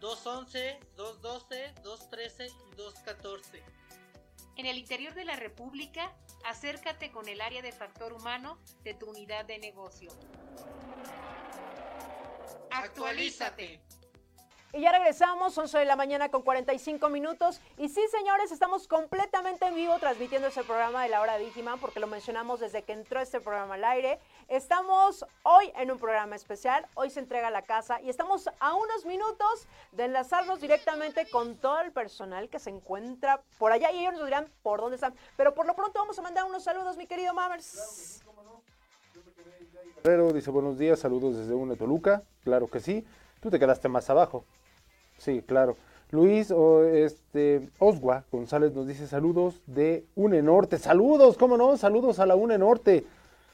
211, 212, 213 y 214. En el interior de la República, acércate con el área de factor humano de tu unidad de negocio. Actualízate. Y ya regresamos, 11 de la mañana con 45 minutos. Y sí, señores, estamos completamente en vivo transmitiendo ese programa de la hora de Digiman, porque lo mencionamos desde que entró este programa al aire. Estamos hoy en un programa especial, hoy se entrega la casa y estamos a unos minutos de enlazarnos directamente con todo el personal que se encuentra por allá y ellos nos dirán por dónde están. Pero por lo pronto vamos a mandar unos saludos, mi querido Mammers. Guerrero dice buenos días, saludos desde una Toluca, claro que sí. Tú te quedaste más abajo. Sí, claro. Luis o este Osgua González nos dice saludos de UNE Norte. Saludos, ¿cómo no? Saludos a la UNE Norte.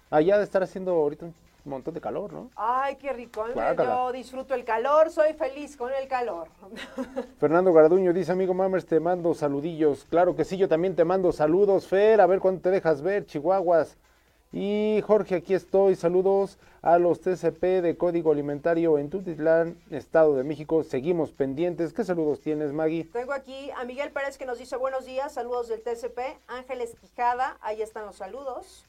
Allá de estar haciendo ahorita un montón de calor, ¿no? Ay, qué rico. Yo disfruto el calor, soy feliz con el calor. <laughs> Fernando Garduño dice, amigo Mammers, te mando saludillos. Claro que sí, yo también te mando saludos, Fer, a ver cuándo te dejas ver, Chihuahuas. Y Jorge, aquí estoy. Saludos a los TCP de Código Alimentario en Tutitlán, Estado de México. Seguimos pendientes. ¿Qué saludos tienes, Maggie? Tengo aquí a Miguel Pérez que nos dice buenos días, saludos del TCP. Ángeles Quijada, ahí están los saludos.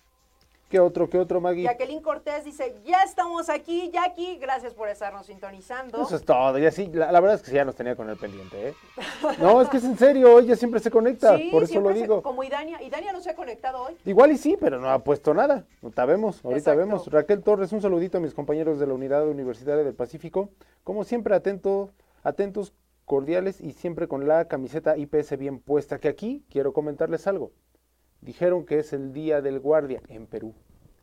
¿Qué otro, qué otro, Maggie? Jacqueline Cortés dice, ya estamos aquí, Jackie, gracias por estarnos sintonizando. Eso es todo, ya sí, la, verdad es que sí, ya nos tenía con el pendiente, ¿eh? No, es que es en serio, ella siempre se conecta, por eso lo digo. como Idania, Idania no se ha conectado hoy. Igual y sí, pero no ha puesto nada, ahorita vemos, ahorita vemos. Raquel Torres, un saludito a mis compañeros de la Unidad Universitaria del Pacífico, como siempre atento, atentos, cordiales y siempre con la camiseta IPS bien puesta, que aquí quiero comentarles algo. Dijeron que es el Día del Guardia en Perú.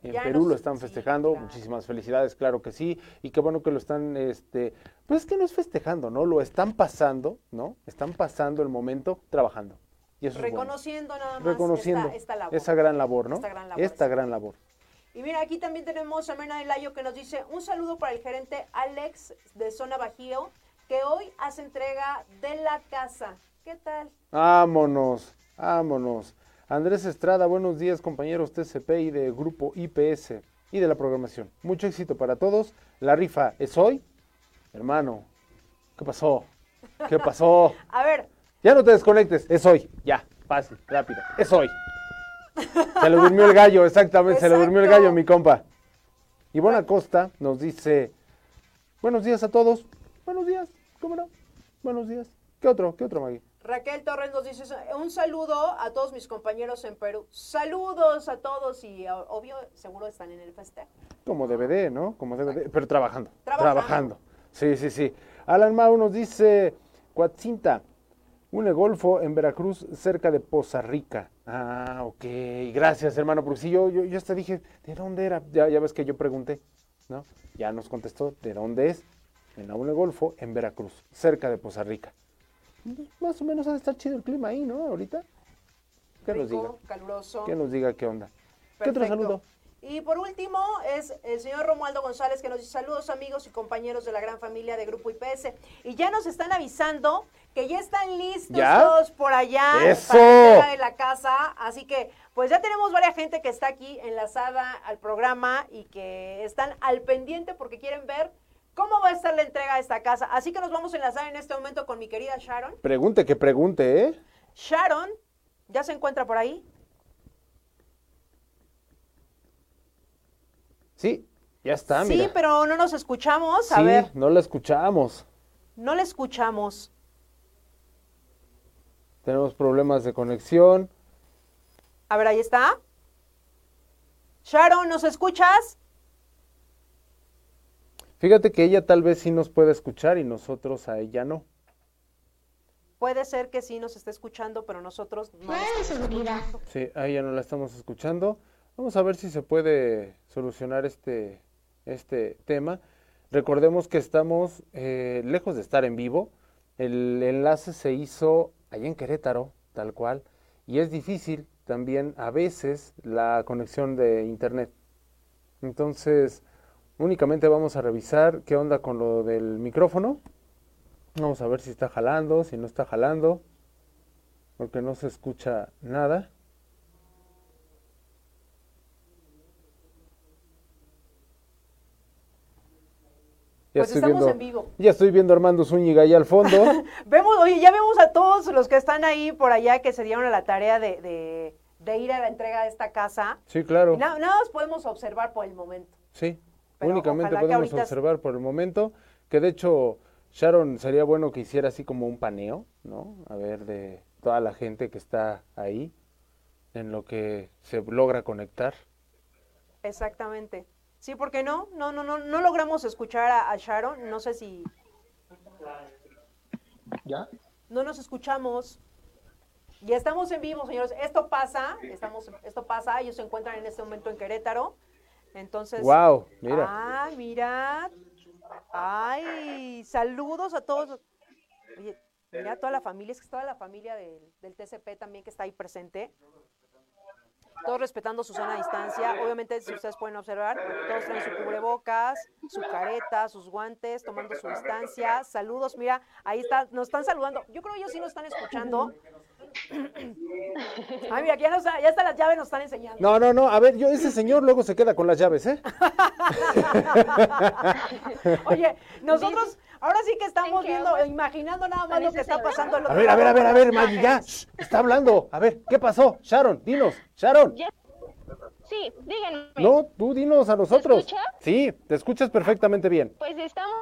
En Perú lo están festejando, muchísimas felicidades, claro que sí, y qué bueno que lo están, este, pues es que no es festejando, ¿no? Lo están pasando, ¿no? Están pasando el momento trabajando. Y eso Reconociendo nada más Reconociendo esta, labor. esa gran labor, ¿no? Esta gran labor. Esta gran labor. Y mira, aquí también tenemos a Mena Layo que nos dice un saludo para el gerente Alex de Zona Bajío, que hoy hace entrega de la casa. ¿Qué tal? Vámonos, vámonos. Andrés Estrada, buenos días compañeros TCP y de Grupo IPS y de la programación. Mucho éxito para todos. La rifa es hoy. Hermano, ¿qué pasó? ¿Qué pasó? <laughs> A ver. Ya no te desconectes, es hoy. Ya, fácil, rápido. Es hoy. Se le durmió el gallo, exactamente, se le durmió el gallo, mi compa. Y Buena Costa nos dice, buenos días a todos. Buenos días, ¿cómo no? Buenos días. ¿Qué otro? ¿Qué otro, Maggie? Raquel Torres nos dice un saludo a todos mis compañeros en Perú. Saludos a todos y obvio, seguro están en el festejo. Como DVD, ¿no? Como DVD, pero trabajando, trabajando. Sí, sí, sí. Alan Mau nos dice, Cuatzinta, un golfo en Veracruz cerca de Poza Rica. Ah, ok. Gracias, hermano, porque si yo, yo, yo hasta dije, ¿de dónde era? Ya, ya ves que yo pregunté, ¿no? Ya nos contestó, ¿de dónde es? En la Golfo en Veracruz, cerca de Poza Rica más o menos ha de estar chido el clima ahí, ¿no? Ahorita. Que nos diga. caluroso. Que nos diga qué onda. ¿Qué otro saludo? Y por último es el señor Romualdo González que nos dice saludos amigos y compañeros de la gran familia de Grupo IPS. Y ya nos están avisando que ya están listos todos por allá ¡Eso! para de la casa. Así que pues ya tenemos varias gente que está aquí enlazada al programa y que están al pendiente porque quieren ver ¿Cómo va a estar la entrega de esta casa? Así que nos vamos a enlazar en este momento con mi querida Sharon. Pregunte que pregunte, ¿eh? Sharon, ¿ya se encuentra por ahí? Sí, ya está, mira. Sí, pero no nos escuchamos. A sí, ver, no la escuchamos. no le escuchamos. Tenemos problemas de conexión. A ver, ahí está. Sharon, ¿nos escuchas? Fíjate que ella tal vez sí nos puede escuchar y nosotros a ella no. Puede ser que sí nos esté escuchando, pero nosotros no. la estamos escuchando. Sí, a ella no la estamos escuchando. Vamos a ver si se puede solucionar este, este tema. Recordemos que estamos eh, lejos de estar en vivo. El enlace se hizo allá en Querétaro, tal cual, y es difícil también a veces la conexión de internet. Entonces, únicamente vamos a revisar qué onda con lo del micrófono. Vamos a ver si está jalando, si no está jalando, porque no se escucha nada. Ya Pues estoy estamos viendo, en vivo. Ya estoy viendo a Armando Zúñiga ahí al fondo. <laughs> Vemos, oye, ya vemos a todos los que están ahí por allá que se dieron a la tarea de, de- de ir a la entrega de esta casa. Sí, claro. Y na- nada más podemos observar por el momento. Sí, Pero únicamente podemos ahorita- observar por el momento que de hecho Sharon sería bueno que hiciera así como un paneo, ¿no? A ver de toda la gente que está ahí en lo que se logra conectar. Exactamente. Sí, porque no, no, no, no, no logramos escuchar a, a Sharon. No sé si ¿Ya? no nos escuchamos. Ya estamos en vivo, señores. Esto pasa, estamos, esto pasa. Ellos se encuentran en este momento en Querétaro. Entonces. Guau, mira. Ah, mira. Ay, saludos a todos. Oye, mira toda la familia, es que toda la familia del, del TCP también que está ahí presente. Todos respetando su sana distancia. Obviamente, si ustedes pueden observar, todos traen su cubrebocas, su careta, sus guantes, tomando su distancia. Saludos, mira, ahí está, nos están saludando. Yo creo que ellos sí nos están escuchando. Ay, mira, que ya, nos, ya hasta las llaves nos están enseñando. No, no, no, a ver, yo ese señor luego se queda con las llaves, ¿eh? <laughs> Oye, nosotros ahora sí que estamos viendo, imaginando nada más lo que está pasando. A ver, a ver, a ver, a ver, Maggie, ya, shh, está hablando. A ver, ¿qué pasó? Sharon, dinos, Sharon. Sí, díganme. No, tú dinos a nosotros. escucha? Sí, te escuchas perfectamente bien. Pues estamos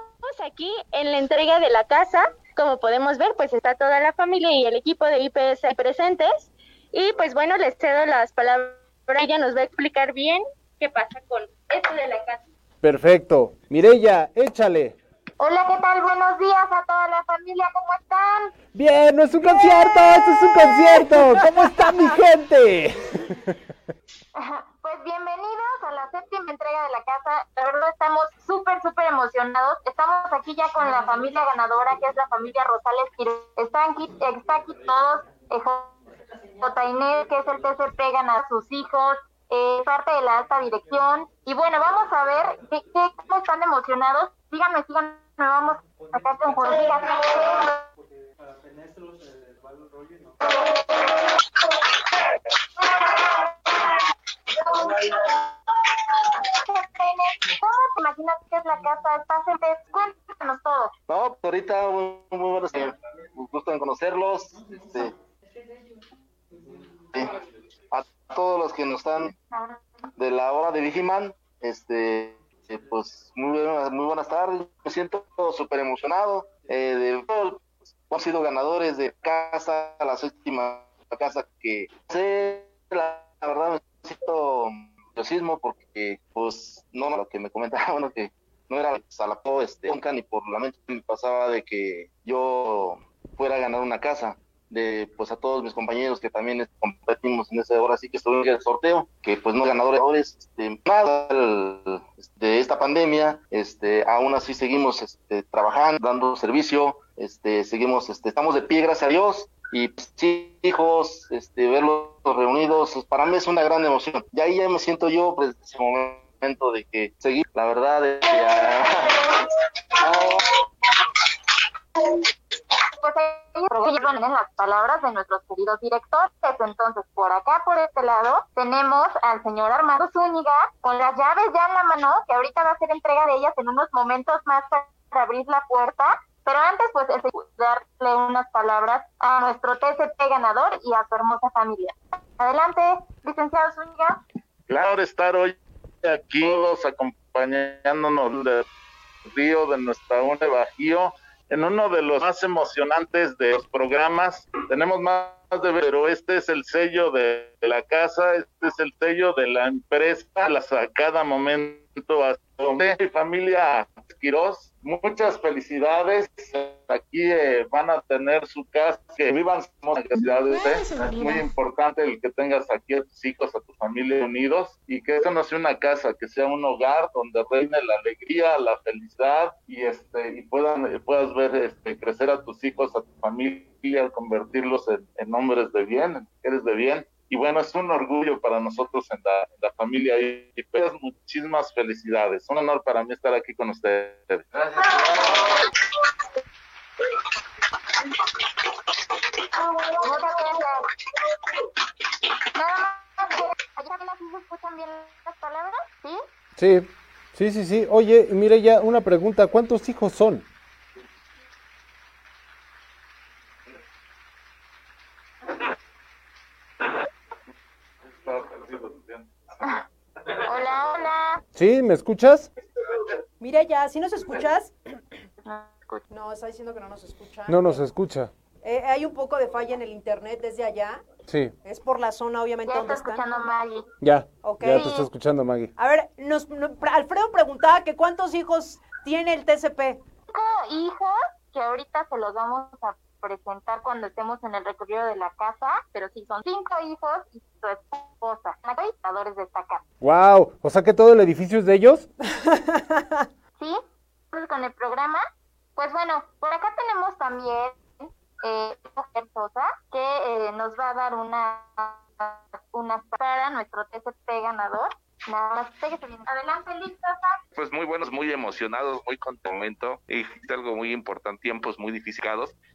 aquí en la entrega de la casa. Como podemos ver, pues está toda la familia y el equipo de IPS presentes. Y pues bueno, les cedo las palabras. Ella nos va a explicar bien qué pasa con esto de la casa. Perfecto. Mireya, échale. Hola, ¿qué tal? Buenos días a toda la familia, ¿cómo están? Bien, no es un concierto, esto es un concierto. ¿Cómo está mi <laughs> gente? Pues bienvenidos a la séptima entrega de la casa. La verdad estamos súper, súper emocionados. Estamos aquí ya con la familia ganadora, que es la familia Rosales. Están aquí, todos. Eh, que es el TCP, gana a sus hijos. eh, parte de la alta dirección. Y bueno, vamos a ver qué, qué- están emocionados. Síganme, síganme, vamos acá con Jorge. ¿Cómo te imaginas que es la casa? ¿Estás en? Cuéntanos todo. No, pues ahorita muy, muy buenos, un gusto en conocerlos. Este, sí, a todos los que nos están de la hora de Vigiman, este, eh, pues muy buenas, muy buenas tardes. Me siento súper emocionado. Eh, de hemos sido ganadores de casa, la séptima casa que sé, la, la verdad me siento nerviosismo porque pues no lo que me comentaba <laughs> que no era salapó este nunca ni por la mente me pasaba de que yo fuera a ganar una casa de pues a todos mis compañeros que también este, competimos en ese hora sí que estuve en el sorteo que pues no ganadores este, nada el- de esta pandemia este aún así seguimos este, trabajando dando servicio este seguimos este estamos de pie gracias a Dios y pues, hijos, este, verlos reunidos, pues, para mí es una gran emoción. Y ahí ya me siento yo, pues, ese momento de que seguir, la verdad, de que, ah, Pues van en las palabras de nuestros queridos directores. Entonces, por acá, por este lado, tenemos al señor Armando Zúñiga con las llaves ya en la mano, que ahorita va a hacer entrega de ellas en unos momentos más para abrir la puerta. Pero antes, pues, es darle unas palabras a nuestro TCP ganador y a su hermosa familia. Adelante, licenciado Zúñiga. claro estar hoy aquí todos acompañándonos del río de nuestra UNE Bajío en uno de los más emocionantes de los programas. Tenemos más de pero este es el sello de, la casa, este es el sello de la empresa, las a cada momento a mi familia Quirós muchas felicidades. Aquí eh, van a tener su casa, que vivan necesidades. ¿eh? Es muy importante el que tengas aquí a tus hijos, a tu familia unidos y que eso no sea una casa, que sea un hogar donde reine la alegría, la felicidad y este y puedan puedas ver este, crecer a tus hijos, a tu familia, convertirlos en, en hombres de bien, en mujeres de bien y bueno, es un orgullo para nosotros en la, familia y, pues muchísimas felicidades. Un honor para mí estar aquí con ustedes. Gracias. Sí, sí, sí, sí. Oye, mire ya una pregunta, ¿cuántos hijos son? ¿Sí? ¿Me escuchas? Mira ya, ¿sí nos escuchas? No, está diciendo que no nos escucha. No nos escucha. Eh, hay un poco de falla en el internet desde allá. Sí. Es por la zona, obviamente, ya donde está escuchando Maggie. Ya. Ya te está escuchando Maggie. A ver, nos, Alfredo preguntaba que cuántos hijos tiene el TCP. Cinco hijos que ahorita se los vamos a presentar cuando estemos en el recorrido de la casa, pero sí son cinco hijos y su esposa, administradores de esta casa. Wow, o sea que todo el edificio es de ellos. <laughs> sí, pues con el programa, pues bueno, por acá tenemos también eh, Sosa que eh, nos va a dar una una para nuestro TCP ganador. Adelante, Pues muy buenos, muy emocionados, muy contentos y es algo muy importante, tiempos muy difíciles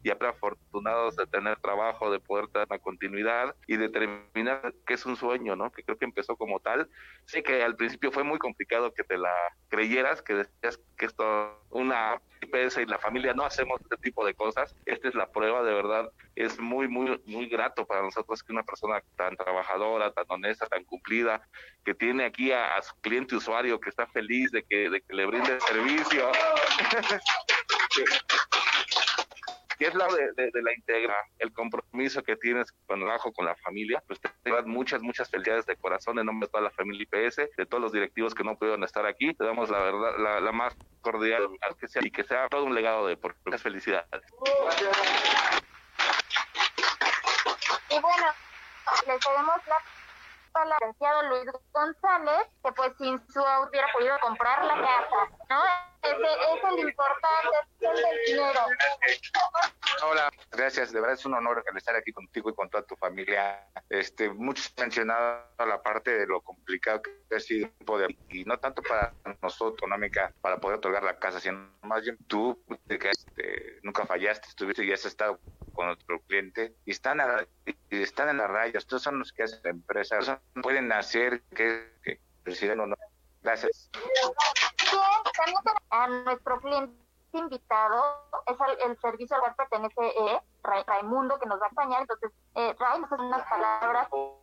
y afortunados de tener trabajo, de poder dar una continuidad y de terminar que es un sueño, ¿no? Que creo que empezó como tal. Sé que al principio fue muy complicado que te la creyeras, que decías que esto una IPS y la familia no hacemos este tipo de cosas. Esta es la prueba, de verdad. Es muy, muy, muy grato para nosotros que una persona tan trabajadora, tan honesta, tan cumplida, que tiene aquí a, su cliente usuario que está feliz de que, de que le brinde servicio. <laughs> que es la de, la integra, el compromiso que tienes con el trabajo con la familia, pues te dan muchas, muchas felicidades de corazón en nombre de toda la familia IPS, de todos los directivos que no pudieron estar aquí, te damos la verdad, la, más cordial que sea y que sea todo un legado de por muchas felicidades. Y bueno, les damos la al licenciado Luis González, que pues sin su hubiera podido comprar la casa, ¿no? Ese es el importante, es el dinero. Hola, gracias, de verdad es un honor estar aquí contigo y con toda tu familia. Este, muchos han mencionado la parte de lo complicado que ha sido poder, y no tanto para nosotros, económica, para poder otorgar la casa, sino más bien tú, que este, nunca fallaste, estuviste y has estado con otro cliente y están, están en la raya. Estos son los que hacen la empresa. pueden hacer que, que o no. Gracias. A nuestro cliente invitado es el, servicio al cual pertenece eh, Raimundo que nos va a acompañar. Entonces, eh, Ray, unas palabras a tu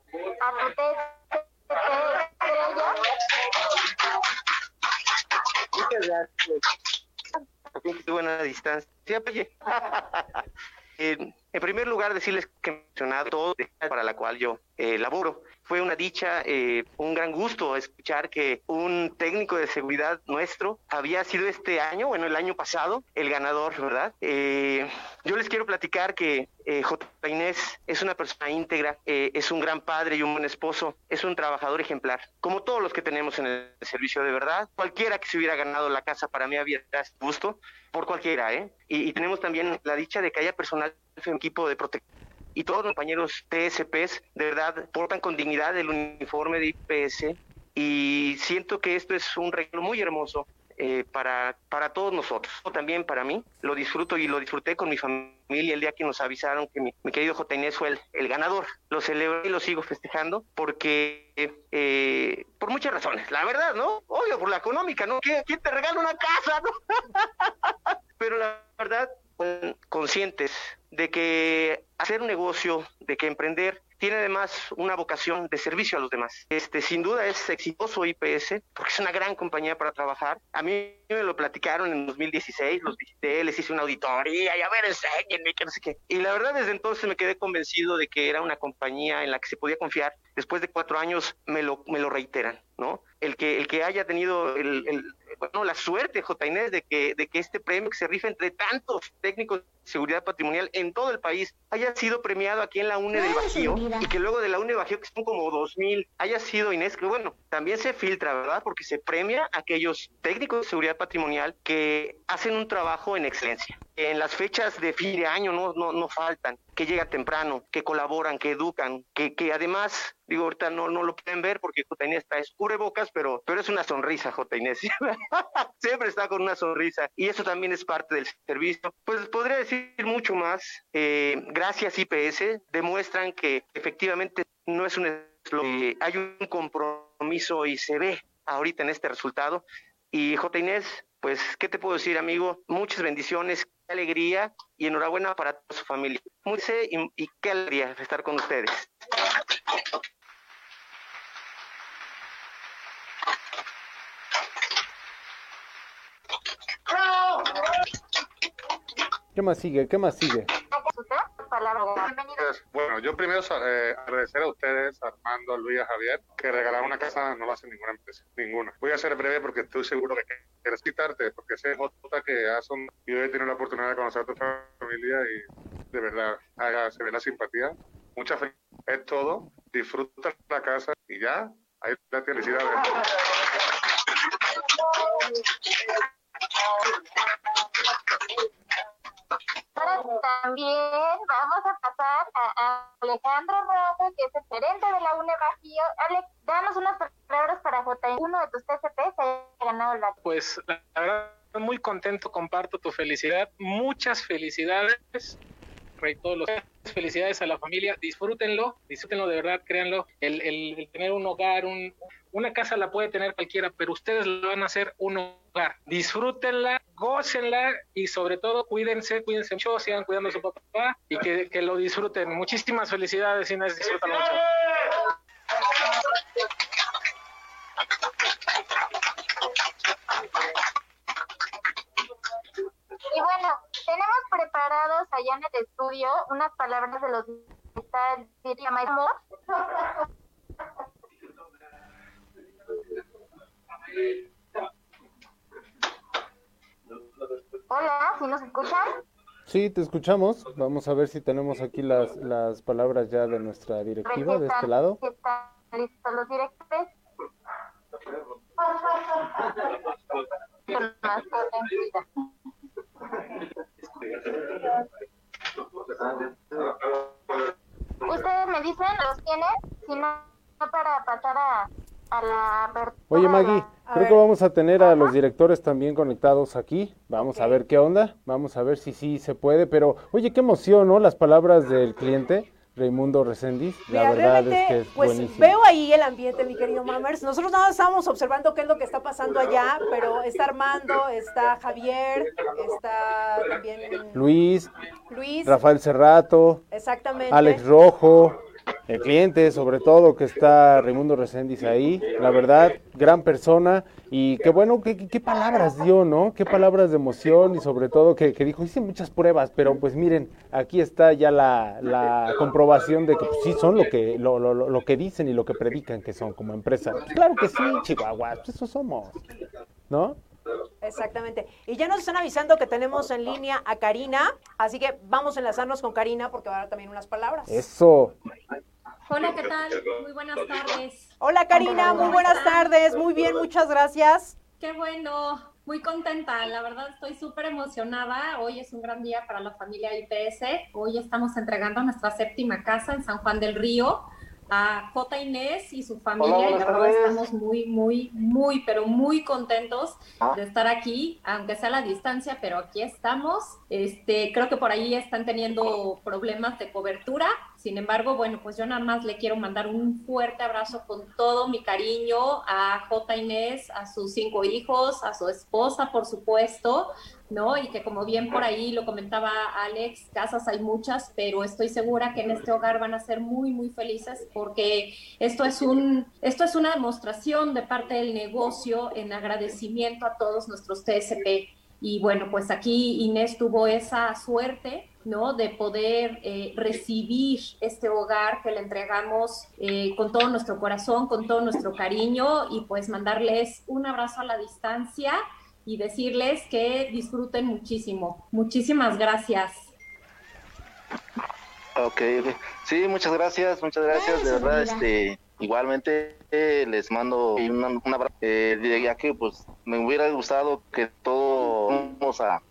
Muchas gracias. buena distancia. Oye, en, primer lugar, decirles que he mencionado todo para la cual yo eh, laboro. Fue una dicha, eh, un gran gusto escuchar que un técnico de seguridad nuestro había sido este año, bueno, el año pasado, el ganador, ¿verdad? Eh, yo les quiero platicar que J. Inés es una persona íntegra, es un gran padre y un buen esposo, es un trabajador ejemplar, como todos los que tenemos en el servicio de verdad. Cualquiera que se hubiera ganado la casa para mí había gusto, por cualquiera, ¿eh? Y, y tenemos también la dicha de que haya personal en equipo de protección y todos los compañeros TSPs de verdad portan con dignidad el uniforme de IPS y siento que esto es un regalo muy hermoso eh, para, para todos nosotros, también para mí. Lo disfruto y lo disfruté con mi familia el día que nos avisaron que mi, querido J. Fue el, ganador. Lo celebré y lo sigo festejando porque, eh, por muchas razones, la verdad, ¿no? Obvio, por la económica, ¿no? ¿Quién, quién te regala una casa, no? <laughs> Pero la verdad, conscientes de que hacer un negocio, de que emprender tiene además una vocación de servicio a los demás. Este, sin duda es exitoso IPS porque es una gran compañía para trabajar. A mí me lo platicaron en 2016, los visité, les hice una auditoría y a ver, enséñenme, que no sé qué. Y la verdad, desde entonces me quedé convencido de que era una compañía en la que se podía confiar. Después de cuatro años me lo, me lo reiteran, ¿no? El que, el que haya tenido el, el bueno, la suerte, J. Inés, de que, de que este premio que se rifa entre tantos técnicos seguridad patrimonial en todo el país haya sido premiado aquí en la UNE del Bajío y que luego de la UNE del Bajío, que son como dos mil, haya sido Inés, que bueno, también se filtra, ¿verdad? Porque se premia a aquellos técnicos de seguridad patrimonial que hacen un trabajo en excelencia. En las fechas de fin de año no, no, no faltan, que llegan temprano, que colaboran, que educan, que, que además, digo, ahorita no, no lo pueden ver porque J. Inés está escubre bocas, pero, pero es una sonrisa, J. Inés. <laughs> Siempre está con una sonrisa y eso también es parte del servicio. Pues podría decir mucho más. Eh, gracias IPS, demuestran que efectivamente no es un eh, hay un compromiso y se ve ahorita en este resultado. Y J. Inés, pues, ¿qué te puedo decir, amigo? Muchas bendiciones, qué alegría y enhorabuena para toda su familia. Muy y, y qué alegría estar con ustedes. ¿Qué más sigue? ¿Qué más sigue? Bueno, yo primero eh, agradecer a ustedes, Armando, Luis, a Javier, que regalar una casa no lo hace ninguna empresa, ninguna. Voy a ser breve porque estoy seguro que quieres quitarte, porque sé Jota que un y hoy he tenido la oportunidad de conocer a tu familia y de verdad se ve la simpatía. Mucha felicidad, es todo, disfruta la casa y ya, ahí la felicidad. <laughs> también vamos a pasar a, Alejandro Rojo, que es el gerente de la UNE Bajío. Alex, danos unas palabras para J. Uno de tus TCP se ha ganado la... Pues la verdad, muy contento, comparto tu felicidad. Muchas felicidades. Rey, todos los felicidades a la familia, disfrútenlo, disfrútenlo de verdad, créanlo, el, el, tener un hogar, un, una casa la puede tener cualquiera, pero ustedes lo van a hacer un hogar, disfrútenla, gócenla y sobre todo cuídense, cuídense mucho, sigan cuidando a su papá y que, que lo disfruten. Muchísimas felicidades, Inés, disfrútalo mucho. Y bueno, tenemos preparados allá en el estudio unas palabras de los está diría amor. Hola, ¿sí nos escuchan? Sí, te escuchamos. Vamos a ver si tenemos aquí las, las palabras ya de nuestra directiva de este lado. ¿Están listos los directores? A Oye, Maggie, creo que vamos a tener a los directores también conectados aquí. Vamos a ver qué onda. Vamos a ver si sí se puede. Pero, oye, qué emoción, ¿no? Las palabras del cliente. Raimundo Resendiz, la verdad es que es pues veo ahí el ambiente, mi querido Mammers. Nosotros nada estábamos observando qué es lo que está pasando allá, pero está Armando, está Javier, está también Luis, Luis Rafael Cerrato, exactamente. Alex Rojo, el cliente, sobre todo, que está Raimundo Reséndiz ahí. La verdad, gran persona. Y qué bueno, qué, qué, palabras dio, ¿no? Qué palabras de emoción y sobre todo que, dijo, hice muchas pruebas, pero pues miren, aquí está ya la, la comprobación de que pues, sí son lo que, lo, lo, lo, que dicen y lo que predican que son como empresa. Claro que sí, Chihuahua, pues eso somos, ¿no? Exactamente. Y ya nos están avisando que tenemos en línea a Karina, así que vamos a enlazarnos con Karina porque va a dar también unas palabras. Eso. Hola, ¿qué tal? Muy buenas tardes. Hola Karina, muy buenas tardes. Muy bien, muchas gracias. Qué bueno, muy contenta. La verdad estoy súper emocionada. Hoy es un gran día para la familia IPS. Hoy estamos entregando nuestra séptima casa en San Juan del Río a J. Inés y su familia. y la verdad estamos muy, muy, muy, pero muy contentos ah. de estar aquí, aunque sea a la distancia, pero aquí estamos. Este, creo que por ahí están teniendo problemas de cobertura Sin embargo, bueno, pues yo nada más le quiero mandar un fuerte abrazo con todo mi cariño a J. Inés, a sus cinco hijos, a su esposa, por supuesto, ¿no? Y que como bien por ahí lo comentaba Alex, casas hay muchas, pero estoy segura que en este hogar van a ser muy, muy felices porque esto es, un, esto es una demostración de parte del negocio en agradecimiento a todos nuestros TSP. Y bueno, pues aquí Inés tuvo esa suerte, ¿no? De poder eh, recibir este hogar que le entregamos eh, con todo nuestro corazón, con todo nuestro cariño y pues mandarles un abrazo a la distancia y decirles que disfruten muchísimo. Muchísimas gracias. Ok, sí, muchas gracias, muchas gracias, de verdad, este, igualmente eh, les mando un abrazo, eh, ya que pues me hubiera gustado que todos a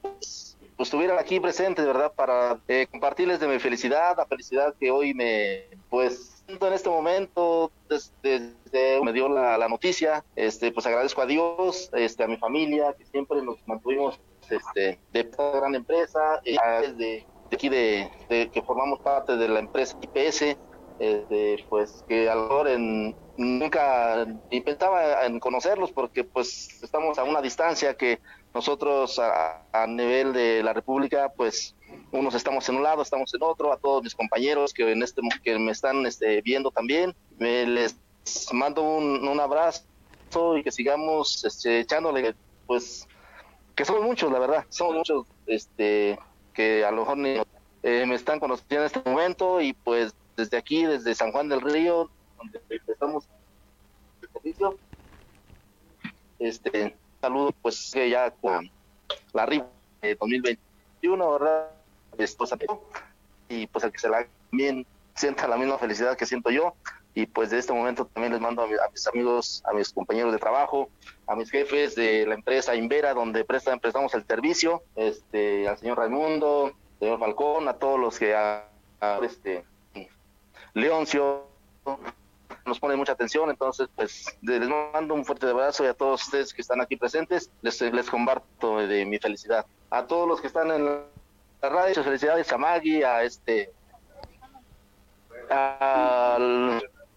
pues, estuvieran aquí presentes, de verdad, para eh, compartirles de mi felicidad, la felicidad que hoy me, pues, en este momento, desde, me dio la, noticia, este, pues agradezco a Dios, este, a mi familia, que siempre nos mantuvimos este, de esta gran empresa, eh, desde aquí de, que formamos parte de la empresa IPS, este, pues que a lo en, nunca ni pensaba en conocerlos porque pues estamos a una distancia que nosotros a nivel de la República pues unos estamos en un lado, estamos en otro, a todos mis compañeros que en este que me están este, viendo también, me les mando un, abrazo y que sigamos este, echándole, pues, que somos muchos, la verdad, somos muchos, este, que a lo mejor eh, me están conociendo en este momento y pues desde aquí, desde San Juan del Río, donde servicio, este, saludo pues ya con la RIB de 2021, ¿verdad? Esposa y pues el que se la bien sienta la misma felicidad que siento yo y pues de este momento también les mando a, mis amigos, a mis compañeros de trabajo, a mis jefes de la empresa Invera donde presta, prestamos el servicio, este, al señor Raimundo, señor Falcón, a todos los que este Leoncio nos pone mucha atención, entonces pues les mando un fuerte abrazo y a todos ustedes que están aquí presentes les, les comparto de mi felicidad. A todos los que están en la radio, felicidades a Maggie, a este, a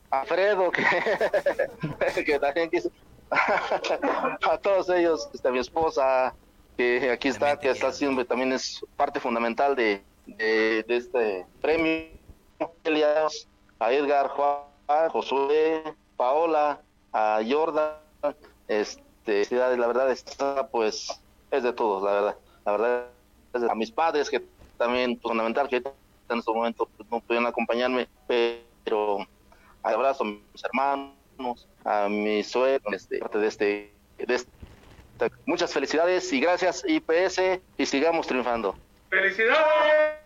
Alfredo, que, <laughs> que también quiso, <laughs> a todos ellos, a mi esposa, que aquí está, que está siendo, también es parte fundamental de, de, este premio, a Edgar, Juan, Josué, Paola, a Jordan, este, la verdad está pues es de todos, la verdad, la verdad a mis padres, que también pues, fundamental, que en este momento pues, no pudieron acompañarme, pero abrazo a mis hermanos, a mi suegro, este, de este, de este, muchas felicidades y gracias IPS y sigamos triunfando. ¡Felicidades!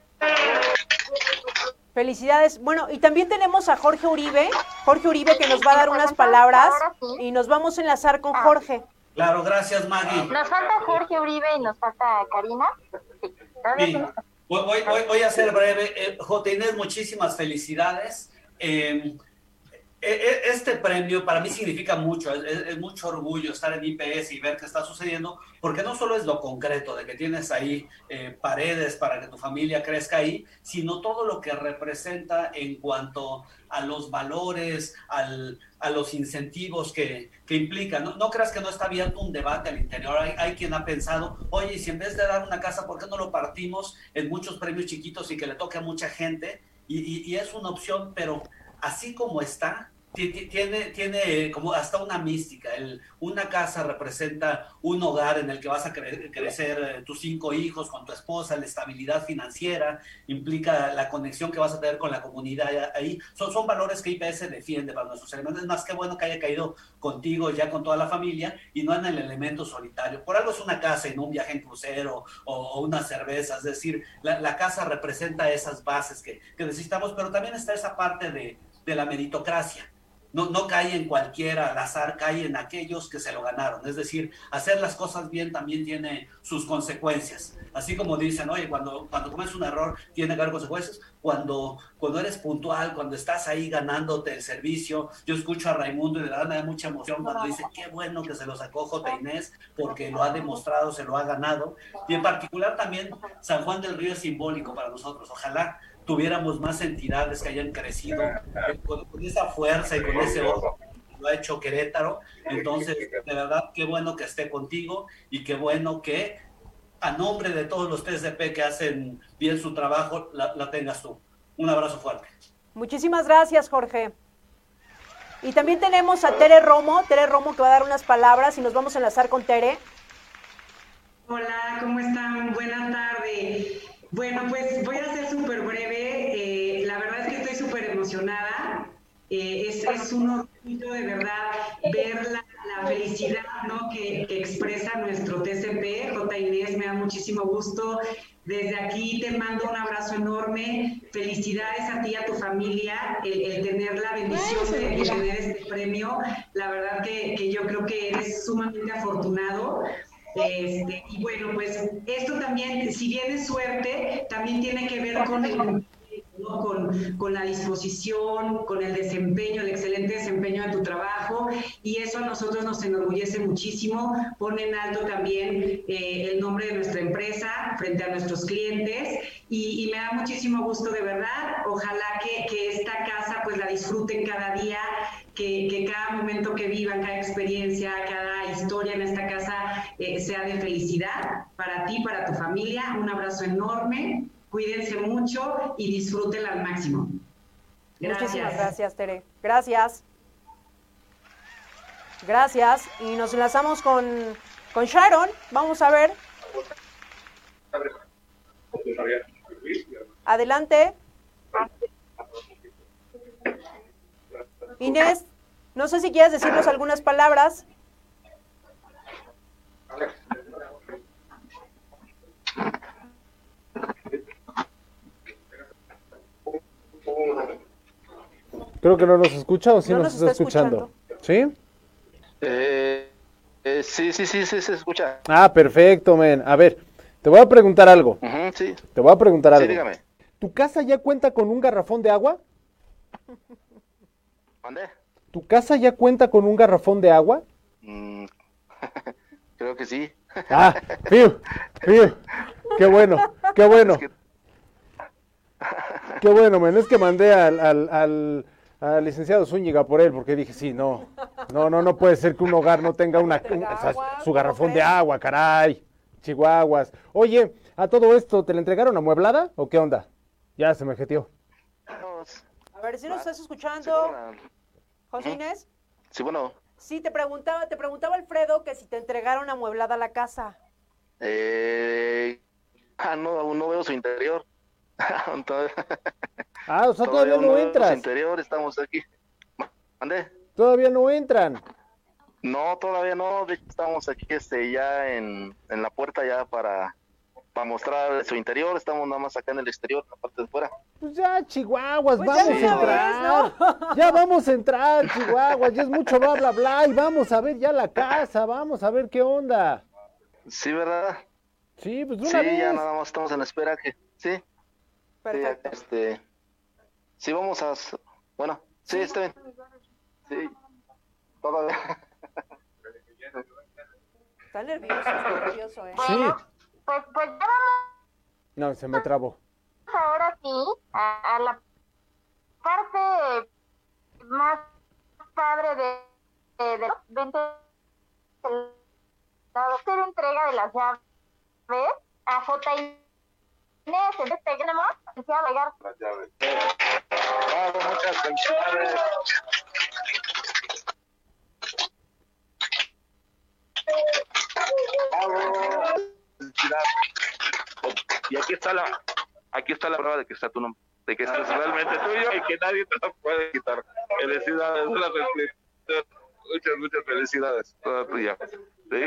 Felicidades. Bueno, y también tenemos a Jorge Uribe, Jorge Uribe que nos va a dar unas palabras y nos vamos a enlazar con Jorge. Claro, gracias Maggie. Nos falta Jorge Uribe y nos falta Karina. Voy, a ser breve. Eh, J. Inés, muchísimas felicidades. Eh, este premio para mí significa mucho, es, mucho orgullo estar en IPS y ver qué está sucediendo, porque no solo es lo concreto de que tienes ahí eh, paredes para que tu familia crezca ahí, sino todo lo que representa en cuanto a los valores, a los incentivos que, que implica. No, no, creas que no está abierto un debate al interior. Hay, hay quien ha pensado, oye, si en vez de dar una casa, ¿por qué no lo partimos en muchos premios chiquitos y que le toque a mucha gente? y, y es una opción, pero así como está, tiene, tiene como hasta una mística. El, una casa representa un hogar en el que vas a crecer eh, tus cinco hijos con tu esposa, la estabilidad financiera, implica la conexión que vas a tener con la comunidad ahí. Son, son valores que IPS defiende para nuestros elementos. Es más que bueno que haya caído contigo ya con toda la familia y no en el elemento solitario. Por algo es una casa y no un viaje en crucero o, una cerveza. Es decir, la, la, casa representa esas bases que, que necesitamos, pero también está esa parte de, de la meritocracia no, no cae en cualquiera al azar, cae en aquellos que se lo ganaron. Es decir, hacer las cosas bien también tiene sus consecuencias. Así como dicen, oye, cuando, cuando comes un error tiene que haber consecuencias. Cuando, cuando eres puntual, cuando estás ahí ganándote el servicio, yo escucho a Raimundo y de verdad me da mucha emoción cuando dice, qué bueno que se lo sacó J. Inés, porque lo ha demostrado, se lo ha ganado. Y en particular también San Juan del Río es simbólico para nosotros. Ojalá tuviéramos más entidades que hayan crecido con, con esa fuerza y con ese ojo que lo ha hecho Querétaro. Entonces, de verdad, qué bueno que esté contigo y qué bueno que a nombre de todos los TCP que hacen bien su trabajo, la, la tengas tú. Un abrazo fuerte. Muchísimas gracias, Jorge. Y también tenemos a Tere Romo, Tere Romo que va a dar unas palabras y nos vamos a enlazar con Tere. Hola, ¿cómo están? Buenas tardes. Bueno, pues voy a ser súper breve. Eh, la verdad es que estoy súper emocionada. Eh, es, es, un orgullo de verdad ver la, la felicidad ¿no? que, que, expresa nuestro TCP. J. Inés, me da muchísimo gusto. Desde aquí te mando un abrazo enorme. Felicidades a ti y a tu familia. El, el tener la bendición de, de, tener este premio. La verdad que, que yo creo que eres sumamente afortunado. Este, y bueno, pues esto también, si bien es suerte, también tiene que ver con el ¿no? Con, con, la disposición, con el desempeño, el excelente desempeño de tu trabajo y eso a nosotros nos enorgullece muchísimo, pone en alto también eh, el nombre de nuestra empresa frente a nuestros clientes y, y me da muchísimo gusto de verdad, ojalá que, que, esta casa pues la disfruten cada día, que, que, cada momento que vivan, cada experiencia, cada historia en esta casa eh, sea de felicidad para ti, para tu familia, un abrazo enorme cuídense mucho y disfrútenla al máximo. Gracias. Muchísimas gracias, Tere. Gracias. Gracias. Y nos enlazamos con, con Sharon. Vamos a ver. Adelante. Inés, no sé si quieres decirnos algunas palabras. Creo que no nos escucha o sí no nos, nos, está, escuchando. escuchando. ¿Sí? Eh, eh, sí, sí, sí, sí, se escucha. Ah, perfecto, men. A ver, te voy a preguntar algo. Uh -huh, sí. Te voy a preguntar algo. Sí, dígame. ¿Tu casa ya cuenta con un garrafón de agua? ¿Dónde? ¿Tu casa ya cuenta con un garrafón de agua? Mm, <laughs> creo que sí. Ah, fío, fío. Qué bueno, qué bueno. Es que... Qué bueno, men. Es que mandé al, al, al al licenciado Zúñiga por él, porque dije, sí, no, no, no, no puede ser que un hogar no tenga una, un, o sea, su garrafón de agua, caray, chihuahuas. Oye, a todo esto, ¿te le entregaron amueblada o qué onda? Ya se me jetió. A ver, si nos estás escuchando, José Inés. Sí, bueno. Sí, te preguntaba, te preguntaba Alfredo que si te entregaron amueblada a la casa. Eh, ah, no, aún no veo su interior. <laughs> Entonces, ah, o sea, todavía, todavía no entras. interior, estamos aquí. ¿Ande? Todavía no entran. No, todavía no. De hecho, estamos aquí este, ya en, en la puerta ya para, para mostrar su interior. Estamos nada más acá en el exterior, en la parte de fuera. Pues ya, Chihuahuas, pues vamos ya a entrar. ¿no? Ya vamos a entrar, Chihuahuas. Ya es mucho bla, bla, bla. Y vamos a ver ya la casa. Vamos a ver qué onda. Sí, ¿verdad? Sí, pues una sí, vez. ya nada más estamos en espera que... Sí. Perfecto. Sí, este, sí, vamos a. Bueno, sí, está bien. Sí, todavía. Está nervioso, está nervioso, ¿eh? Sí. Pues, pues ya vamos. No, se me trabó. Ahora sí, a, a la parte más padre de, de, de, de la doctora entrega de las llaves a J meses tenemos licenciado Legar. Bravo, muchas felicidades. Bravo. Y aquí está la aquí está la prueba de que está tu nombre, de que esto es realmente tuyo y que nadie te lo puede quitar. Felicidades, una muchas, muchas felicidades. Toda tuya. ¿Sí?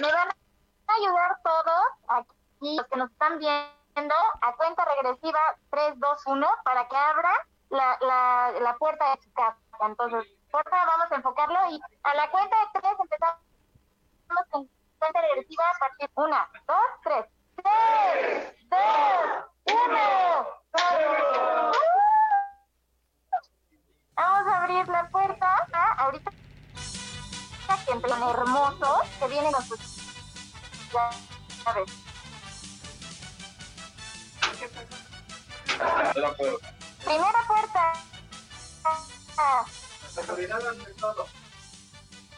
Me van a ayudar todos aquí, los que nos están viendo, a cuenta regresiva 3, 2, 1, para que abra la, la, la puerta de su casa. Entonces, Vamos a enfocarlo y a la cuenta de tres empezamos con cuenta regresiva a partir una, dos, tres. Tres, dos, uno. ¡Vamos! Vamos a abrir la puerta. ¿ah? Ahorita que tan hermosos que vienen con sus llaves. Primera puerta. Ah. Puerta.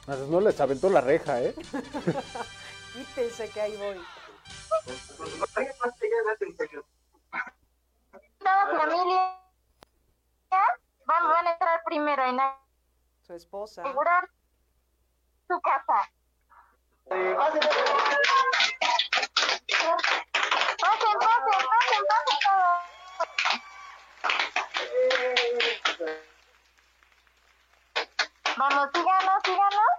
Ah. No les aventó la reja, ¿eh? <laughs> Quítense que ahí voy. Toda familia van, van a entrar primero en su esposa. asegurar su casa. Pasen, pasen, pasen, pasen todos. Vamos, síganos, síganos.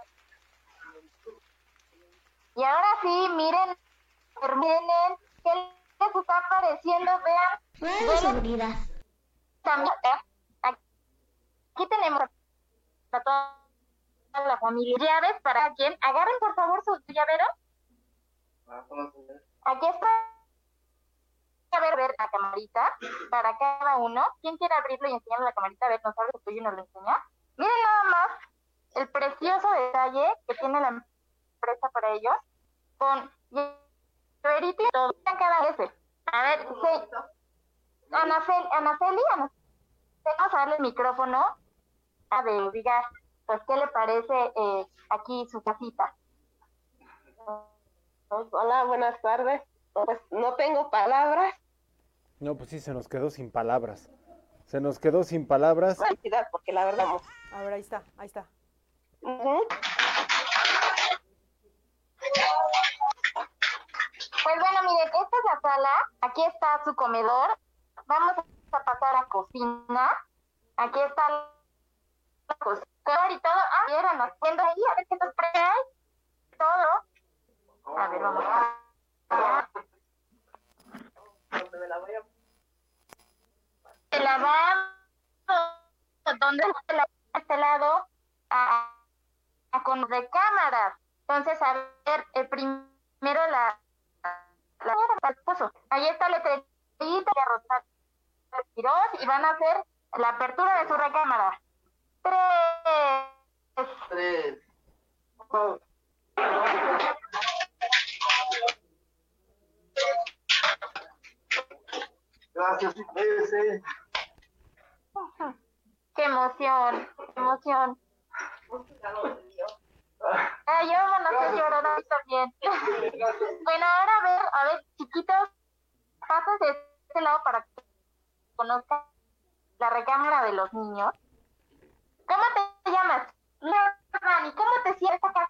Y ahora sí, miren, terminen, ¿qué les está apareciendo? Vean. seguridad. También, ¿eh? aquí tenemos a toda la familia. Llaves para quien. Agarren por favor su llavero. Aquí está. A ver, ver la camarita para cada uno. ¿Quién quiere abrirlo y enseñarle la camarita? A ver, nos abre el tuyo y nos lo enseña. Miren nada más el precioso detalle que tiene la empresa para ellos con llaverito y todo. cada vez. A ver, sí. Anaceli, Anaceli, vamos a darle el micrófono a ver, diga, pues, ¿qué le parece eh, aquí su casita? Hola, buenas tardes. Pues no tengo palabras. No, pues sí, se nos quedó sin palabras. Se nos quedó sin palabras. Porque la verdad. A ver, ahí está, ahí está. Pues bueno, miren, esta es la sala. Aquí está su comedor. Vamos a pasar a cocina. Aquí está la cocina y todo. Ah, vieron, haciendo ahí, a ver qué nos trae. Todo. A ver, vamos a ¿Dónde la voy a el lavabo, donde la este lado, a, a con recámaras. Entonces, a ver, el primero la, la, esposo. Ahí está el letrerito de y van a hacer la apertura de su recámara. Tres. Tres. Gracias, IPS. Qué emoción, qué emoción. Ay, yo van a hacer llorar también. <laughs> bueno, ahora a ver, a ver, chiquitos, pasas de este lado para que conozcan la recámara de los niños. ¿Cómo te llamas? Dani, ¿cómo te sientes acá?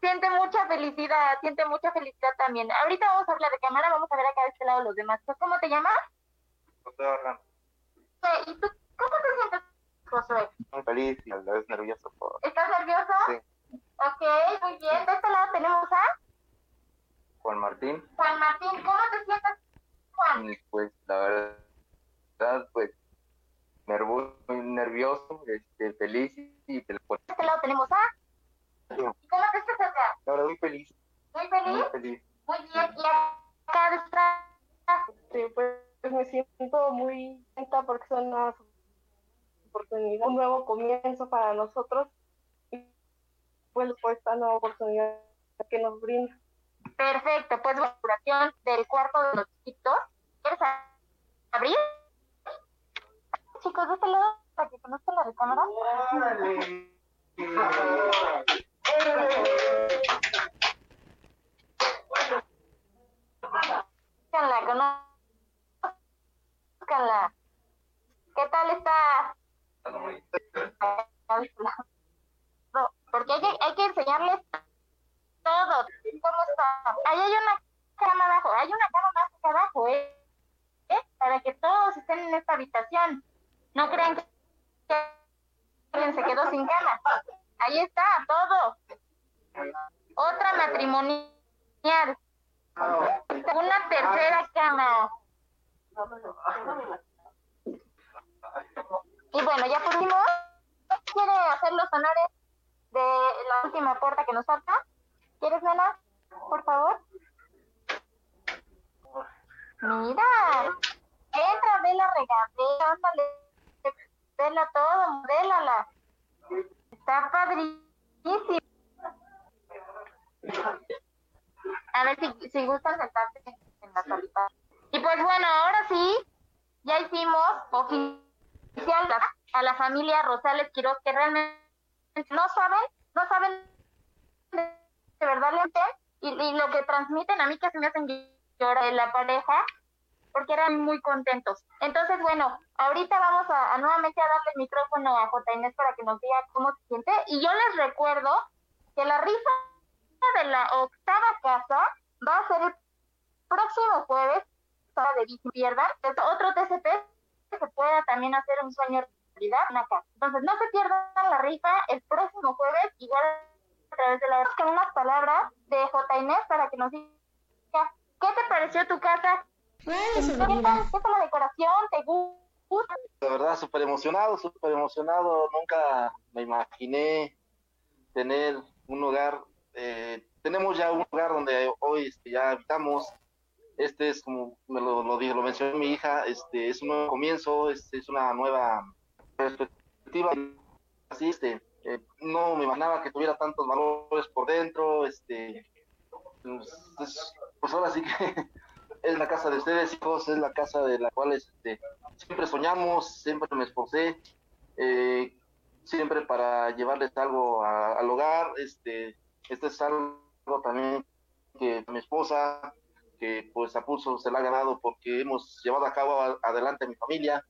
Siente mucha felicidad, siente mucha felicidad también. Ahorita vamos a hablar de cámara, vamos a ver acá de este lado los demás. ¿Cómo te llamas? José Orlando. ¿Y tú Josué? Muy feliz y a la vez nervioso. Por... ¿Estás nervioso? Sí. Ok, muy bien. De este lado tenemos a... Juan Martín. Juan Martín, ¿cómo te sientes, Juan? Y pues la verdad, pues nervioso, nervioso, este, feliz y te De este lado tenemos a... ¿Y cómo te sientes acá? La verdad, muy feliz. ¿Muy feliz? Muy feliz. Muy bien. ¿Y acá está? Sí, pues me siento muy contenta porque son oportunidad, un nuevo comienzo para nosotros y pues por esta nueva oportunidad que nos brinda. Perfecto, pues la duración del cuarto de los chiquitos. ¿Quieres abrir? Chicos, de este lado, para que conozcan la recámara. Conozcanla, conozcanla. ¿Qué tal está? Porque hay que, hay que enseñarles todo. ¿Cómo está? Ahí hay una cama abajo, hay una cama más abajo, ¿eh? ¿eh? Para que todos estén en esta habitación. No crean que alguien se quedó sin cama. Ahí está, todo. Otra matrimonial. Una tercera cama. Y bueno, ya por último, ¿quiere hacer los honores de la última puerta que nos falta? ¿Quieres, nena? Por favor. Mira. Entra, ve la regadera, ándale. Vela todo, modélala. Está padrísimo. A ver si, si gustan sentarte en la salita. pues bueno, ahora sí, ya hicimos a la familia Rosales Quiroz, que realmente no saben, no saben de verdad y, y lo que transmiten a mí que se me hacen llorar de la pareja, porque eran muy contentos. Entonces, bueno, ahorita vamos a, nuevamente a darle el micrófono a J. Inés para que nos diga cómo se siente. Y yo les recuerdo que la rifa de la octava casa va a ser el próximo jueves, para de pierdan, otro TCP que pueda también hacer un sueño realidad una casa. Entonces, no se pierdan la rifa el próximo jueves, igual a través de la con unas palabras de J. Inés para que nos diga qué te pareció tu casa ¿Qué tal la decoración? ¿Te gusta? La verdad, súper emocionado, súper emocionado. Nunca me imaginé tener un lugar. Eh, tenemos ya un lugar donde hoy este, ya habitamos. Este es como me lo, lo, lo mencionó mi hija, este es un nuevo comienzo, este es una nueva perspectiva. Así, este, eh, no me imaginaba que tuviera tantos valores por dentro, este, pues, pues ahora sí que <laughs> es la casa de ustedes, hijos, es la casa de la cual este, siempre soñamos, siempre me esposé, eh, siempre para llevarles algo al hogar. Este, este es algo también que mi esposa, que pues a pulso se la ha ganado porque hemos llevado a cabo adelante a mi familia.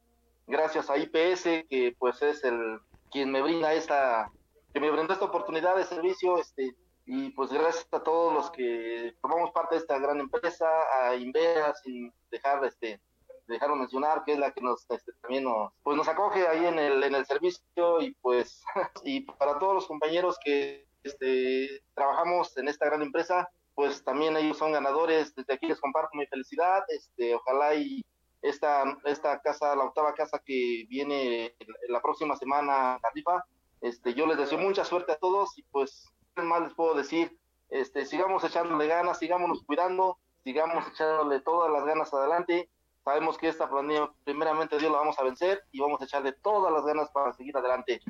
Gracias a IPS, que pues es el quien me brinda esta, que me brindó esta oportunidad de servicio, este, y pues gracias a todos los que formamos parte de esta gran empresa, a Invea, sin dejar este dejaron mencionar que es la que nos este, también nos pues nos acoge ahí en el en el servicio y pues <laughs> y para todos los compañeros que este trabajamos en esta gran empresa pues también ellos son ganadores desde aquí les comparto mi felicidad este ojalá y esta esta casa la octava casa que viene la próxima semana arriba este yo les deseo mucha suerte a todos y pues más les puedo decir? Este, sigamos echándole ganas, sigámonos cuidando, sigamos echándole todas las ganas adelante. Sabemos que esta pandemia, primeramente Dios la vamos a vencer y vamos a echarle todas las ganas para seguir adelante.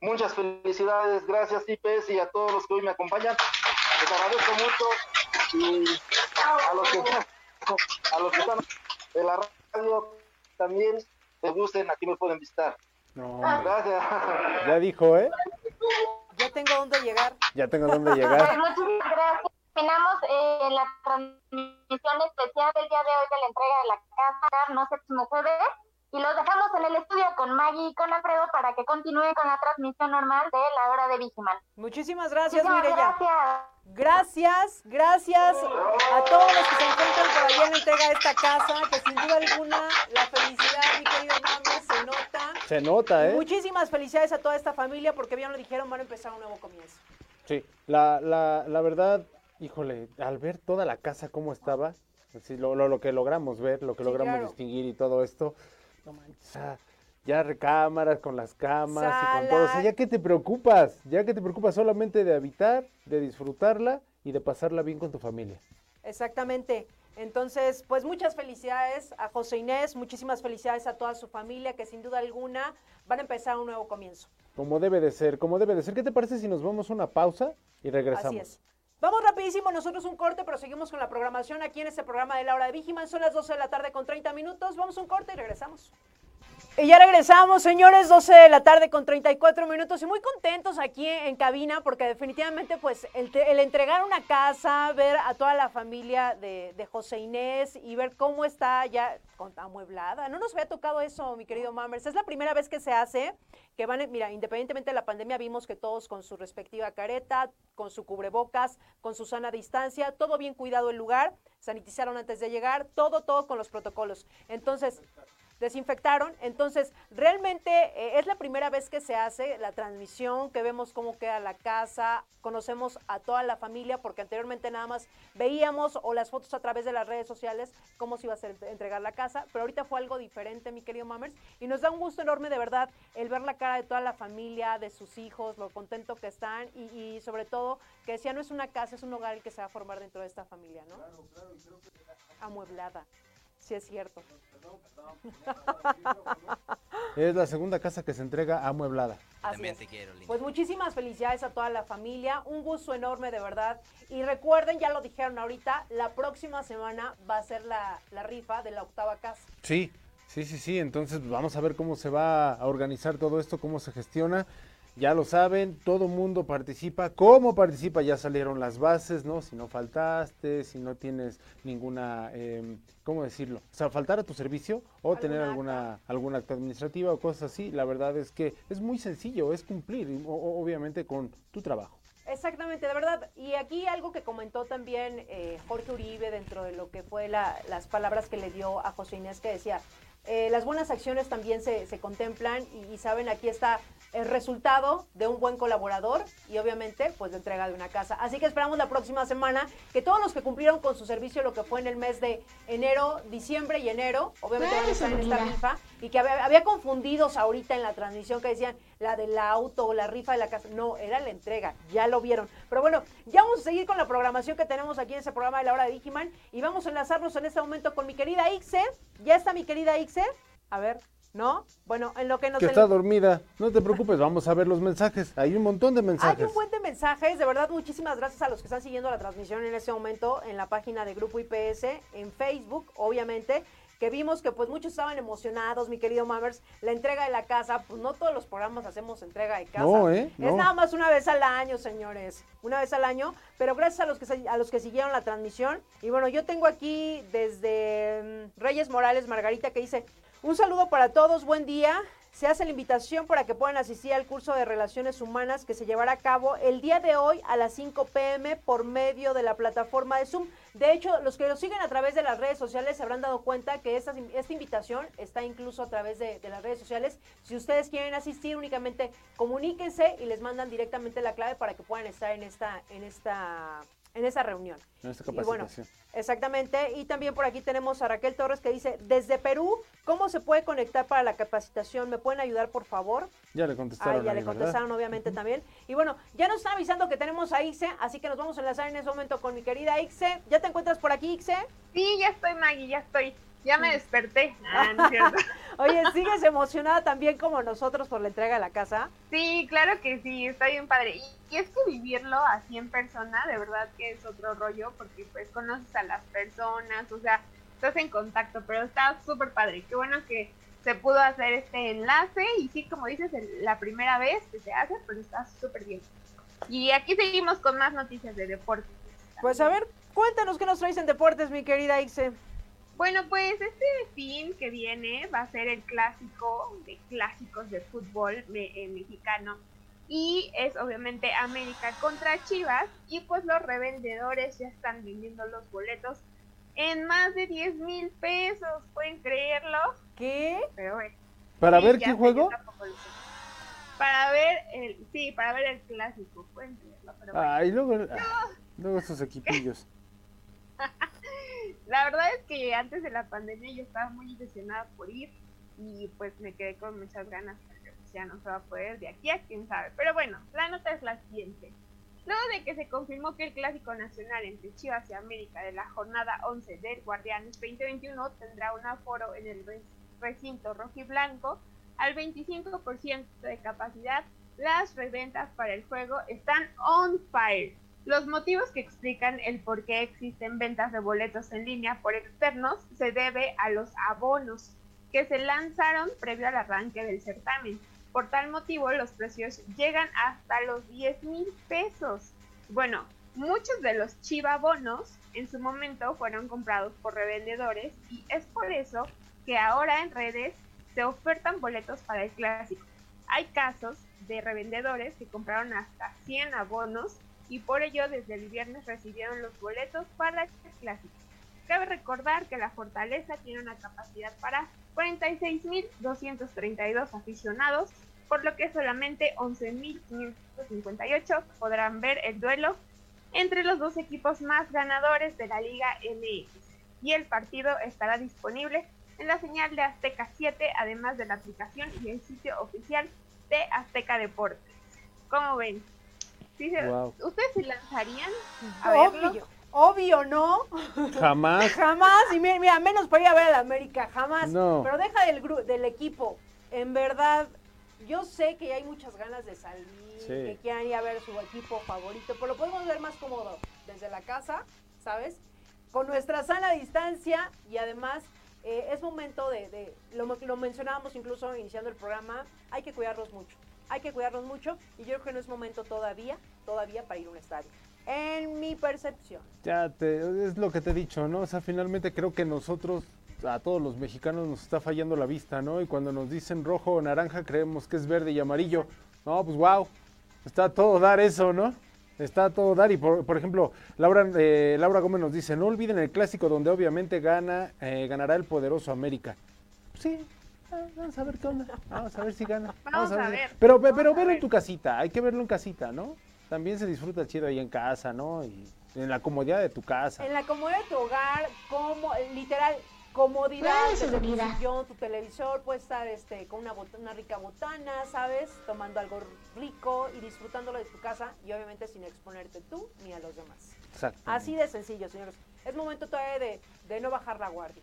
Muchas felicidades, gracias IPS y a todos los que hoy me acompañan. Les agradezco mucho y a los que, a los que están en la radio también les gusten, aquí me pueden visitar. Gracias. Ya dijo, ¿eh? Ya tengo dónde llegar. Ya tengo dónde llegar. Muchas gracias. Terminamos eh, la transmisión especial del día de hoy de la entrega de la casa, no próximo jueves. Y los dejamos en el estudio con Maggie y con Alfredo para que continúen con la transmisión normal de la hora de Vigiman. Muchísimas gracias, Mireya. Gracias. Gracias, a todos los que se encuentran por allá en entrega de esta casa, que sin duda alguna la felicidad, mi querido Mames, se nota. Se nota, ¿eh? Muchísimas felicidades a toda esta familia porque bien lo dijeron, van a empezar un nuevo comienzo. Sí, la, la, la verdad, híjole, al ver toda la casa como estaba, lo, lo, que logramos ver, lo que logramos distinguir y todo esto, no manches, ya recámaras con las camas y con todo. O sea, ya que te preocupas, ya que te preocupas solamente de habitar, de disfrutarla y de pasarla bien con tu familia. Exactamente. Entonces, pues muchas felicidades a José Inés, muchísimas felicidades a toda su familia que sin duda alguna van a empezar un nuevo comienzo. Como debe de ser, como debe de ser. ¿Qué te parece si nos vamos a una pausa y regresamos? Así es. Vamos rapidísimo, nosotros un corte, pero seguimos con la programación aquí en este programa de la hora de Vigiman. Son las 12 de la tarde con 30 minutos. Vamos un corte y regresamos. Y ya regresamos, señores, 12 de la tarde con 34 minutos y muy contentos aquí en cabina porque definitivamente pues el, entregar una casa, ver a toda la familia de, de, José Inés y ver cómo está ya amueblada. No nos había tocado eso, mi querido Mammers. Es la primera vez que se hace, que van, mira, independientemente de la pandemia vimos que todos con su respectiva careta, con su cubrebocas, con su sana distancia, todo bien cuidado el lugar, sanitizaron antes de llegar, todo, todo con los protocolos. Entonces, desinfectaron. Entonces, realmente eh, es la primera vez que se hace la transmisión, que vemos cómo queda la casa, conocemos a toda la familia, porque anteriormente nada más veíamos o las fotos a través de las redes sociales cómo se iba a entregar la casa, pero ahorita fue algo diferente, mi querido Mammers, y nos da un gusto enorme de verdad el ver la cara de toda la familia, de sus hijos, lo contento que están y, sobre todo que decía no es una casa, es un hogar el que se va a formar dentro de esta familia, ¿no? Amueblada. Sí, es cierto. <laughs> Es la segunda casa que se entrega amueblada. Así También es. te quiero, Linda. Pues muchísimas felicidades a toda la familia, un gusto enorme de verdad. Y recuerden, ya lo dijeron ahorita, la próxima semana va a ser la, la rifa de la octava casa. Sí, sí, sí, sí. Entonces pues, vamos a ver cómo se va a organizar todo esto, cómo se gestiona. Ya lo saben, todo mundo participa. ¿Cómo participa? Ya salieron las bases, ¿no? Si no faltaste, si no tienes ninguna, em, ¿cómo decirlo? O sea, faltar a tu servicio o tener alguna, alguna acta administrativa o cosas así. La verdad es que es muy sencillo, es cumplir, o- o- obviamente, con tu trabajo. Exactamente, de verdad. Y aquí algo que comentó también eh, Jorge Uribe dentro de lo que fue la- las palabras que le dio a José Inés, que decía, eh, las buenas acciones también se, se contemplan y, y saben, aquí está el resultado de un buen colaborador y obviamente pues de entrega de una casa. Así que esperamos la próxima semana que todos los que cumplieron con su servicio lo que fue en el mes de enero, diciembre y enero, obviamente van a estar en esta rifa y que había, había confundidos ahorita en la transmisión que decían la del auto o la rifa de la casa. No, era la entrega, ya lo vieron. Pero bueno, ya vamos a seguir con la programación que tenemos aquí en ese programa de la hora de Digiman y vamos a enlazarnos en este momento con mi querida Ixe. ¿Ya está mi querida Ixe? A ver, ¿no? Bueno, en lo que nos... Que está dormida. No te preocupes, vamos a ver los mensajes. Hay un montón de Hay mensajes. un buen de mensajes, de verdad muchísimas gracias a los que están siguiendo la transmisión en este momento en la página de Grupo IPS, en Facebook, obviamente, que vimos que pues muchos estaban emocionados, mi querido Mammers, la entrega de la casa, pues no todos los programas hacemos entrega de casa. No, ¿eh? Es No. nada más una vez al año, señores, una vez al año, pero gracias a los que a los que siguieron la transmisión. Y bueno, yo tengo aquí desde mm, Reyes Morales, Margarita, que dice, un saludo para todos, buen día. Se hace la invitación para que puedan asistir al curso de Relaciones Humanas que se llevará a cabo el día de hoy a las 5 pm por medio de la plataforma de Zoom. De hecho, los que nos siguen a través de las redes sociales se habrán dado cuenta que esta, invitación está incluso a través de, de las redes sociales. Si ustedes quieren asistir, únicamente comuníquense y les mandan directamente la clave para que puedan estar en esta, en esta, en esta reunión. En esta Y bueno, capacitación. Exactamente. Y también por aquí tenemos a Raquel Torres que dice, desde Perú, ¿cómo se puede conectar para la capacitación? ¿Me pueden ayudar, por favor? Ya le contestaron. Ah, ya ahí, le ¿verdad? contestaron obviamente también. Y bueno, ya nos están avisando que tenemos a Ixe, así que nos vamos a enlazar en ese momento con mi querida Ixe. ¿Ya te encuentras por aquí, Ixe? Sí, ya estoy, Maggie, ya estoy. Ya me desperté. Ah, no es cierto. <laughs> Oye, ¿sigues emocionada también como nosotros por la entrega de la casa? Sí, claro que sí, está bien padre. Y, y es que vivirlo así en persona, de verdad que es otro rollo, porque pues conoces a las personas, o sea, estás en contacto, pero está súper padre. Qué bueno que se pudo hacer este enlace y sí, como dices, el- la primera vez que se hace, pero está súper bien. Y aquí seguimos con más noticias de deporte. Pues a ver, cuéntanos qué nos traes en deportes, mi querida Ixe. Bueno, pues este fin que viene va a ser el clásico de clásicos de fútbol me- eh, mexicano y es obviamente América contra Chivas y pues los revendedores ya están vendiendo los boletos en más de 10 mil pesos, ¿pueden creerlo? ¿Qué? Pero bueno. ¿Para Sí, ver qué sé, juego? yo tampoco lo sé. Para ver el, sí, para ver el clásico, pueden creerlo, pero bueno. Ay, luego, ah, luego esos equipillos. <laughs> La verdad es que antes de la pandemia yo estaba muy ilusionada por ir y pues me quedé con muchas ganas porque pues, ya no se va a poder de aquí a quién sabe. Pero bueno, la nota es la siguiente. Luego de que se confirmó que el clásico nacional entre Chivas y América de la jornada 11 del Guardianes 2021 tendrá un aforo en el re- recinto rojiblanco al 25% de capacidad, las reventas para el juego están on fire. Los motivos que explican el por qué existen ventas de boletos en línea por externos se debe a los abonos que se lanzaron previo al arranque del certamen. Por tal motivo, los precios llegan hasta los 10 mil pesos. Bueno, muchos de los chivabonos en su momento fueron comprados por revendedores y es por eso que ahora en redes se ofertan boletos para el clásico. Hay casos de revendedores que compraron hasta 100 abonos y por ello desde el viernes recibieron los boletos para el clásico. Cabe recordar que la Fortaleza tiene una capacidad para 46.232 aficionados, por lo que solamente 11.558 podrán ver el duelo entre los dos equipos más ganadores de la Liga MX. Y el partido estará disponible en la señal de Azteca 7, además de la aplicación y el sitio oficial de Azteca Deportes. ¿Cómo ven? Sí. ¿Ustedes se lanzarían a verlo? Obvio, Obvio, ¿no? Jamás. jamás. Y mira, mira, menos para ir a ver a la América, jamás. No. Pero deja del, gru- del equipo. En verdad, yo sé que hay muchas ganas de salir, Sí. que quieran ir a ver su equipo favorito, pero lo podemos ver más cómodo desde la casa, ¿sabes? Con nuestra sana distancia y además eh, es momento de, de- lo, lo mencionábamos incluso iniciando el programa, hay que cuidarlos mucho, hay que cuidarlos mucho y yo creo que no es momento todavía, todavía para ir a un estadio. En mi percepción. Ya te, es lo que te he dicho, ¿no? O sea, finalmente creo que nosotros, a todos los mexicanos, nos está fallando la vista, ¿no? Y cuando nos dicen rojo o naranja, creemos que es verde y amarillo. No, pues wow, está todo dar eso, ¿no? Está todo dar. Y por, por ejemplo, Laura, eh, Laura Gómez nos dice: No olviden el clásico donde obviamente gana, eh, ganará el poderoso América. Sí, ah, vamos a ver qué onda. Vamos a ver si gana. Vamos a ver, Pero, pero verlo en tu casita, hay que verlo en casita, ¿no? También se disfruta chido ahí en casa, ¿no? Y en la comodidad de tu casa. En la comodidad de tu hogar, como literal, comodidad Eso es desde tu sillón, tu televisor, puedes estar este, con una, bot- una rica botana, ¿sabes? Tomando algo rico y disfrutándolo de tu casa y obviamente sin exponerte tú ni a los demás. Exacto. Así de sencillo, señores. Es momento todavía de, de no bajar la guardia.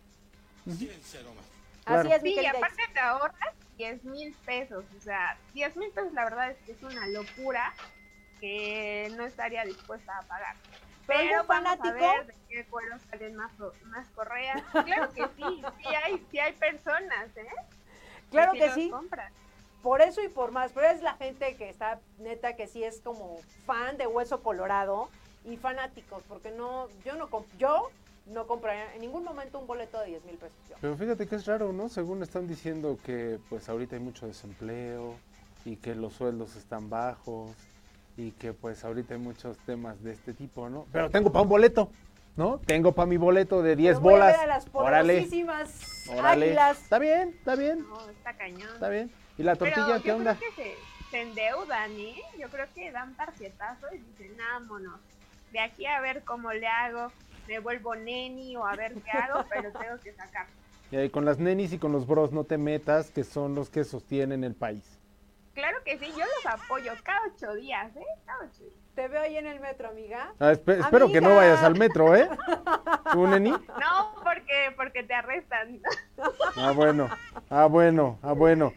Así es, mi Sí, y aparte te ahorras 10 mil pesos. O sea, 10 mil pesos la verdad es que es una locura que no estaría dispuesta a pagar. ¿Pero vamos a fanático? ver de qué cuero salen más, más correas. Claro que sí, sí hay, sí hay personas, ¿eh? Claro que sí. compran. Por eso y por más, pero es la gente que está neta que sí es como fan de Hueso Colorado y fanáticos, porque no, yo no yo no compraría en ningún momento un boleto de 10 mil pesos. Pero fíjate que es raro, ¿no? Según están diciendo que pues ahorita hay mucho desempleo y que los sueldos están bajos y que pues ahorita hay muchos temas de este tipo, ¿no? Pero tengo para un boleto, ¿no? Tengo para mi boleto de 10 Pero voy a bolas. ver a las Órale, órale. águilas. Está bien, está bien, No, está cañón. está bien. ¿Y la tortilla Pero qué yo onda? creo que se, se endeudan, ¿eh? Yo creo que dan tarjetazo y dicen, vámonos. De aquí a ver cómo le hago, me vuelvo neni o a ver qué hago, pero tengo que sacar. <laughs> Y ahí con las nenis y con los bros no te metas, que son los que sostienen el país. Claro que sí, yo los apoyo cada ocho días, ¿eh? Cada ocho días. Te veo ahí en el metro, amiga. Ah, espe- espero que no vayas al metro, ¿eh? <laughs> ¿Tú, neni? No, porque, porque te arrestan. <laughs> Ah, bueno, ah, bueno, ah, bueno.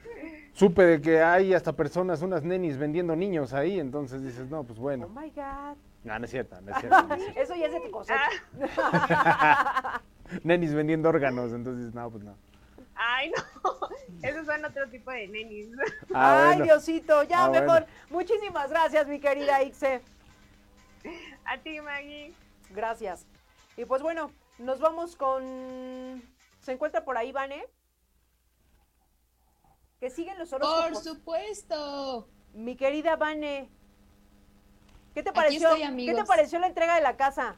Supe de que hay hasta personas, unas nenis vendiendo niños ahí, entonces dices, no, pues Oh bueno. my God. No, no es cierto, no es cierto. no es cierto. Eso ya es de tu cosecha. <laughs> nenis vendiendo órganos, entonces, no, pues no. Ay, no. <laughs> Esos son otro tipo de nenis. <laughs> Ah, Ay, bueno. Diosito, ya Ah, mejor. bueno. Muchísimas gracias, mi querida Ixe. A ti, Maggie. Gracias. Y pues bueno, nos vamos con. ¿Se encuentra por ahí, Vane? Que siguen los Por horóscopos. supuesto. Mi querida Vane. ¿Qué te pareció? estoy, ¿Qué te pareció la entrega de la casa?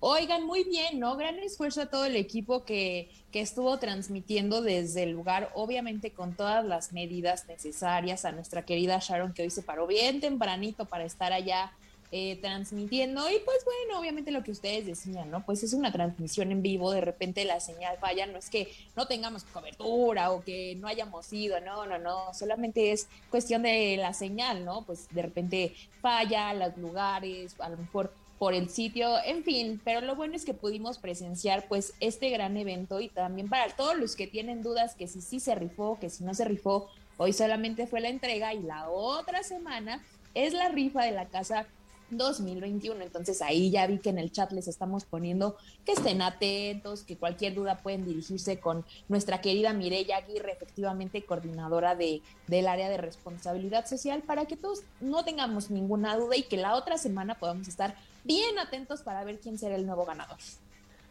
Oigan, muy bien, ¿no? Gran esfuerzo a todo el equipo que, que estuvo transmitiendo desde el lugar, obviamente con todas las medidas necesarias, a nuestra querida Sharon que hoy se paró bien tempranito para estar allá eh, transmitiendo. Y pues bueno, obviamente lo que ustedes decían, ¿no? Pues es una transmisión en vivo, de repente la señal falla, no es que no tengamos cobertura o que no hayamos ido, no, no, no, solamente es cuestión de la señal, ¿no? Pues de repente falla los lugares, a lo mejor por el sitio, en fin, pero lo bueno es que pudimos presenciar pues este gran evento y también para todos los que tienen dudas que si sí se rifó, que si no se rifó, hoy solamente fue la entrega y la otra semana es la rifa de la casa 2021. Entonces ahí ya vi que en el chat les estamos poniendo que estén atentos, que cualquier duda pueden dirigirse con nuestra querida Mireya Aguirre, efectivamente coordinadora de, del área de responsabilidad social, para que todos no tengamos ninguna duda y que la otra semana podamos estar bien atentos para ver quién será el nuevo ganador.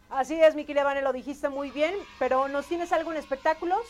Así es, mi querida Vane, lo dijiste muy bien, pero ¿nos tienes algo en espectáculos?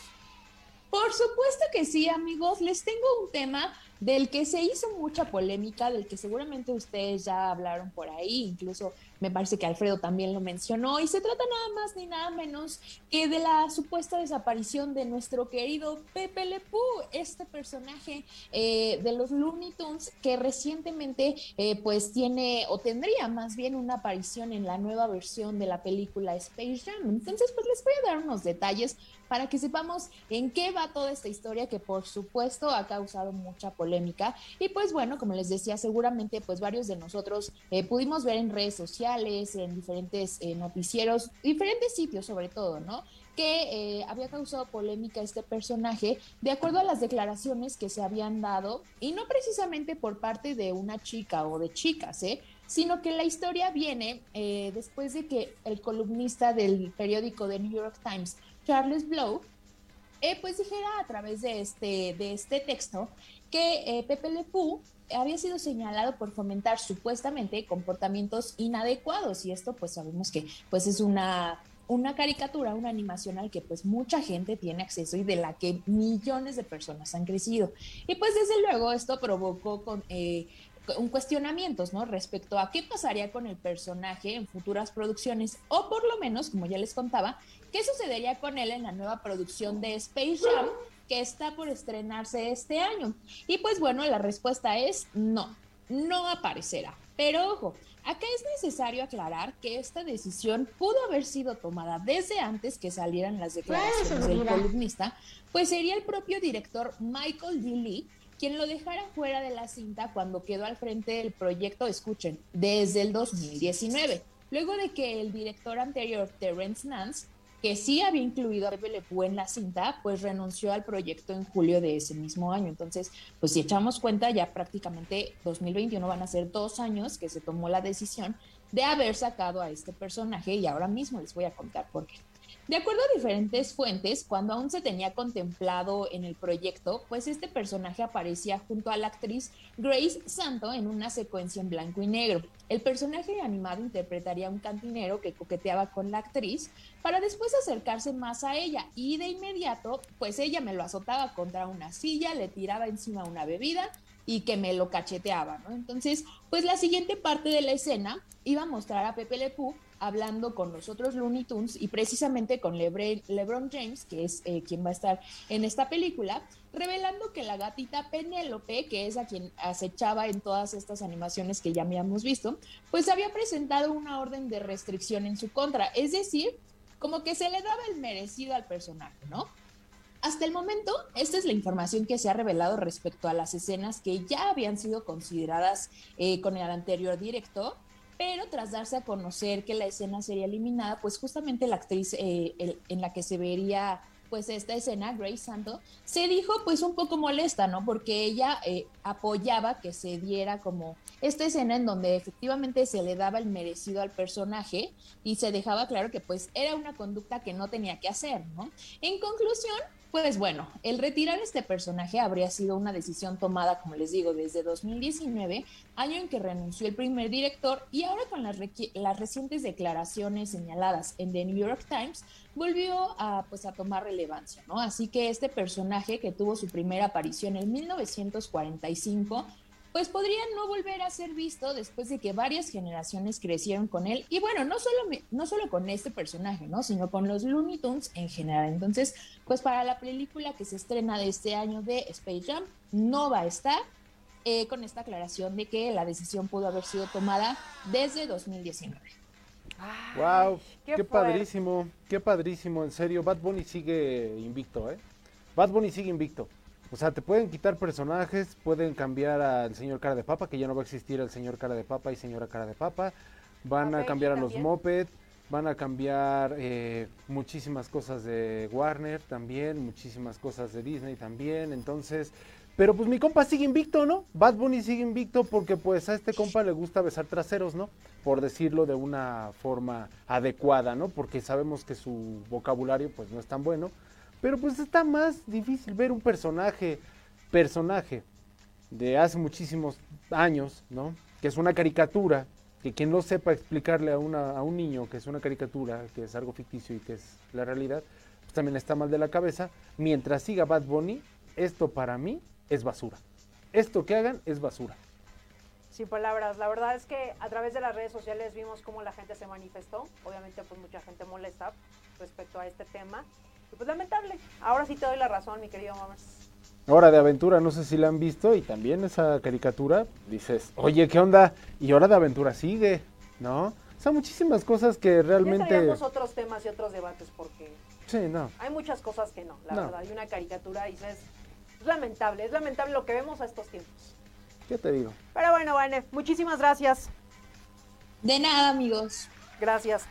Por supuesto que sí, amigos. Les tengo un tema del que se hizo mucha polémica, del que seguramente ustedes ya hablaron por ahí, incluso me parece que Alfredo también lo mencionó, y se trata nada más ni nada menos que de la supuesta desaparición de nuestro querido Pepe Le Pew, este personaje eh, de los Looney Tunes que recientemente eh, pues tiene o tendría más bien una aparición en la nueva versión de la película Space Jam. Entonces pues les voy a dar unos detalles para que sepamos en qué va toda esta historia que por supuesto ha causado mucha polémica polémica. Y pues bueno, como les decía, seguramente pues varios de nosotros eh, pudimos ver en redes sociales, en diferentes eh, noticieros, diferentes sitios sobre todo, ¿no? que eh, había causado polémica este personaje de acuerdo a las declaraciones que se habían dado, y no precisamente por parte de una chica o de chicas, ¿eh? sino que la historia viene después de que el columnista del periódico The New York Times, Charles Blow, pues dijera a través de este, de este texto que Pepe Le Pew había sido señalado por fomentar supuestamente comportamientos inadecuados y esto pues sabemos que pues es una una caricatura, una animación al que pues mucha gente tiene acceso y de la que millones de personas han crecido. Y pues desde luego esto provocó con, eh, un cuestionamientos, ¿no? Respecto a qué pasaría con el personaje en futuras producciones o por lo menos, como ya les contaba, qué sucedería con él en la nueva producción de Space Jam que está por estrenarse este año. Y pues bueno, la respuesta es no, no aparecerá. Pero ojo, Acá es necesario aclarar que esta decisión pudo haber sido tomada desde antes que salieran las declaraciones del columnista, pues sería el propio director Michael D. Lee quien lo dejara fuera de la cinta cuando quedó al frente del proyecto, escuchen, desde el 2019, luego de que el director anterior, Terrence Nance, que sí había incluido a Pepe Le Pew en la cinta, pues renunció al proyecto en julio de ese mismo año. Entonces, pues si echamos cuenta, ya prácticamente 2021 van a ser dos años que se tomó la decisión de haber sacado a este personaje y ahora mismo les voy a contar por qué. De acuerdo a diferentes fuentes, cuando aún se tenía contemplado en el proyecto, pues este personaje aparecía junto a la actriz Grace Santo en una secuencia en blanco y negro. El personaje animado interpretaría a un cantinero que coqueteaba con la actriz para después acercarse más a ella y de inmediato, pues ella me lo azotaba contra una silla, le tiraba encima una bebida y que me lo cacheteaba, ¿no? Entonces, pues la siguiente parte de la escena iba a mostrar a Pepe Le Pew hablando con los otros Looney Tunes y precisamente con LeBron James, que es eh, quien va a estar en esta película, revelando que la gatita Penélope, que es a quien acechaba en todas estas animaciones que ya habíamos visto, pues había presentado una orden de restricción en su contra, es decir, como que se le daba el merecido al personaje, ¿no? Hasta el momento, esta es la información que se ha revelado respecto a las escenas que ya habían sido consideradas eh, con el anterior director pero tras darse a conocer que la escena sería eliminada, pues justamente la actriz eh, en la que se vería pues esta escena, Grace Santo, se dijo pues un poco molesta, ¿no? Porque ella eh, apoyaba que se diera como esta escena en donde efectivamente se le daba el merecido al personaje y se dejaba claro que pues era una conducta que no tenía que hacer, ¿no? En conclusión, pues bueno, el retirar este personaje habría sido una decisión tomada, como les digo, desde 2019, año en que renunció el primer director, y ahora con las, recientes declaraciones señaladas en The New York Times, volvió a, pues, a tomar relevancia, ¿no? Así que este personaje que tuvo su primera aparición en 1945 pues podría no volver a ser visto después de que varias generaciones crecieron con él. Y bueno, no solo, no solo con este personaje, ¿no? Sino con los Looney Tunes en general. Entonces, pues para la película que se estrena de este año de Space Jam, no va a estar eh, con esta aclaración de que la decisión pudo haber sido tomada desde 2019. wow, qué, padrísimo, qué padrísimo, en serio. Bad Bunny sigue invicto, ¿eh? Bad Bunny sigue invicto. O sea, te pueden quitar personajes, pueden cambiar al señor cara de papa, que ya no va a existir el señor cara de papa y señora cara de papa. Van a cambiar a los moped, van a cambiar eh, muchísimas cosas de Warner también, muchísimas cosas de Disney también. Entonces, pero pues mi compa sigue invicto, ¿no? Bad Bunny sigue invicto porque pues a este compa le gusta besar traseros, ¿no? Por decirlo de una forma adecuada, ¿no? Porque sabemos que su vocabulario pues no es tan bueno. Pero pues está más difícil ver un personaje, personaje de hace muchísimos años, ¿no? Que es una caricatura, que quien no sepa explicarle a, a un niño que es una caricatura, que es algo ficticio y que es la realidad, pues también está mal de la cabeza. Mientras siga Bad Bunny, esto para mí es basura. Esto que hagan es basura. Sin palabras, la verdad es que a través de las redes sociales vimos cómo la gente se manifestó. Obviamente, pues mucha gente molesta respecto a este tema pues lamentable. Ahora sí te doy la razón, mi querido mamá. Hora de Aventura, no sé si la han visto, y también esa caricatura, dices, oye, ¿qué onda? Y Hora de Aventura sigue, ¿no? O sea, muchísimas cosas que realmente... Tenemos otros temas y otros debates porque... Sí, no. Hay muchas cosas que no, la verdad. Hay una caricatura y dices, Es lamentable, es lamentable lo que vemos a estos tiempos. ¿Qué te digo? Pero bueno, Vane, muchísimas gracias. De nada, amigos. Gracias.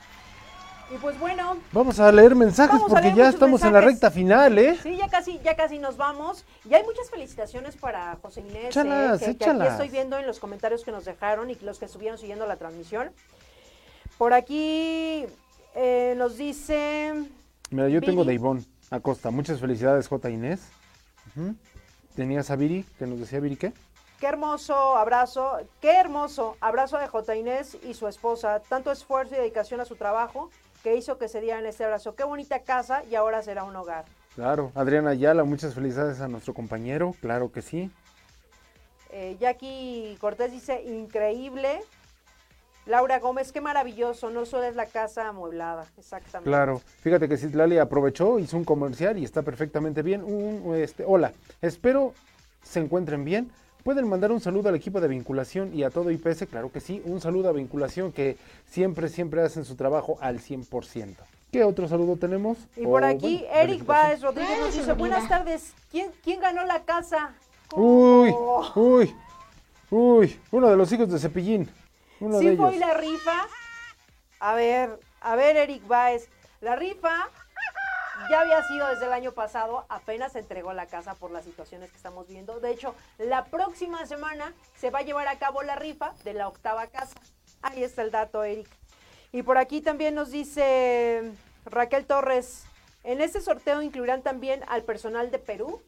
Y pues bueno. Vamos a leer mensajes porque ya estamos en la recta final, ¿eh? Sí, ya casi, ya casi nos vamos. Y hay muchas felicitaciones para José Inés. Échalas, ¿eh? que, échalas. aquí estoy viendo en los comentarios que nos dejaron y los que estuvieron siguiendo la transmisión. Por aquí eh, nos dice. Mira, yo tengo de Ivonne Acosta. Muchas felicidades, J. Inés. Ujú. Tenías a Viri, que nos decía Viri, ¿qué? Qué hermoso abrazo, qué hermoso abrazo de J. Inés y su esposa. Tanto esfuerzo y dedicación a su trabajo que hizo que se dieran este abrazo. Qué bonita casa y ahora será un hogar. Claro. Adriana Ayala, muchas felicidades a nuestro compañero. Claro que sí. Eh, Jackie Cortés dice, increíble. Laura Gómez, qué maravilloso, no solo es la casa amueblada, exactamente. Claro. Fíjate que Citlali aprovechó, hizo un comercial y está perfectamente bien. Un, este, hola, espero se encuentren bien. Pueden mandar un saludo al equipo de vinculación y a todo IPS, claro que sí. Un saludo a vinculación que siempre, siempre hacen su trabajo al 100%. ¿Qué otro saludo tenemos? Y por aquí, bueno, Eric. Báez Rodríguez nos dice, buenas tardes, ¿quién, quién ganó la casa? Uy, Oh. uy, uy, uno de los hijos de Cepillín. Uno de Sí ellos. fue la rifa. A ver, a ver, Eric Baez. La rifa ya había sido desde el año pasado, apenas se entregó la casa por las situaciones que estamos viendo. De hecho, la próxima semana se va a llevar a cabo la rifa de la octava casa. Ahí está el dato, Eric. Y por aquí también nos dice Raquel Torres, ¿en este sorteo incluirán también al personal de Perú?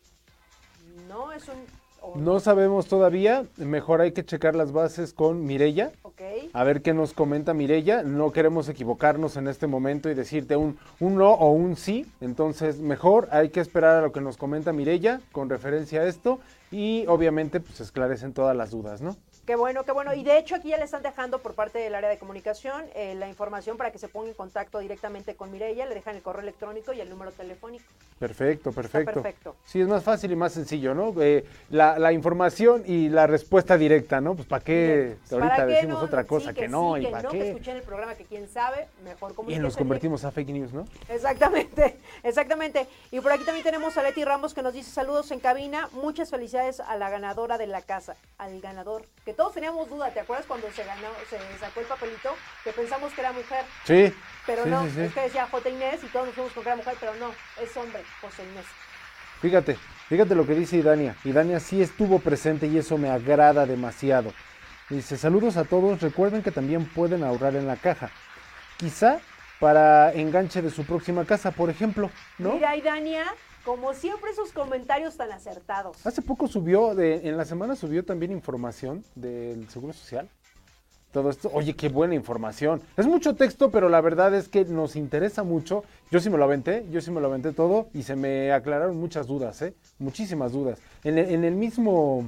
No, es un... o- No sabemos todavía, mejor hay que checar las bases con Mirella. Ok. A ver qué nos comenta Mirella. No queremos equivocarnos en este momento y decirte un, un no o un sí. Entonces, mejor hay que esperar a lo que nos comenta Mirella con referencia a esto. Y obviamente, pues esclarecen todas las dudas, ¿no? Qué bueno, qué bueno. Y de hecho aquí ya le están dejando por parte del área de comunicación eh, la información para que se ponga en contacto directamente con Mireya. Le dejan el correo electrónico y el número telefónico. Perfecto, perfecto. perfecto. Sí, es más fácil y más sencillo, ¿no? Eh, la, la información y la respuesta directa, ¿no? Pues para qué ahorita ¿Para qué decimos no? otra Sí, cosa que, no sí, y que para no, que qué. escuchen el programa que quién sabe, mejor Y nos convertimos a fake news, ¿no? Exactamente, <laughs> exactamente. Y por aquí también tenemos a Leti Ramos que nos dice saludos en cabina. Muchas felicidades a la ganadora de la casa, al ganador. Que todos teníamos duda, ¿te acuerdas cuando se ganó, se sacó el papelito? Que pensamos que era mujer. Sí. Pero sí, no, sí, sí. es que decía J. Inés y todos nos fuimos con que era mujer, pero no, es hombre, José Inés. Fíjate, fíjate lo que dice Idania. Idania sí estuvo presente y eso me agrada demasiado. Dice, saludos a todos, recuerden que también pueden ahorrar en la caja. Quizá para enganche de su próxima casa, por ejemplo, ¿no? Mira, y Dania, como siempre, sus comentarios tan acertados. Hace poco subió, en la semana subió también información del Seguro Social. Todo esto, oye, qué buena información. Es mucho texto, pero la verdad es que nos interesa mucho. Yo sí me lo aventé, yo sí me lo aventé todo y se me aclararon muchas dudas, ¿eh? Muchísimas dudas. En el, en el mismo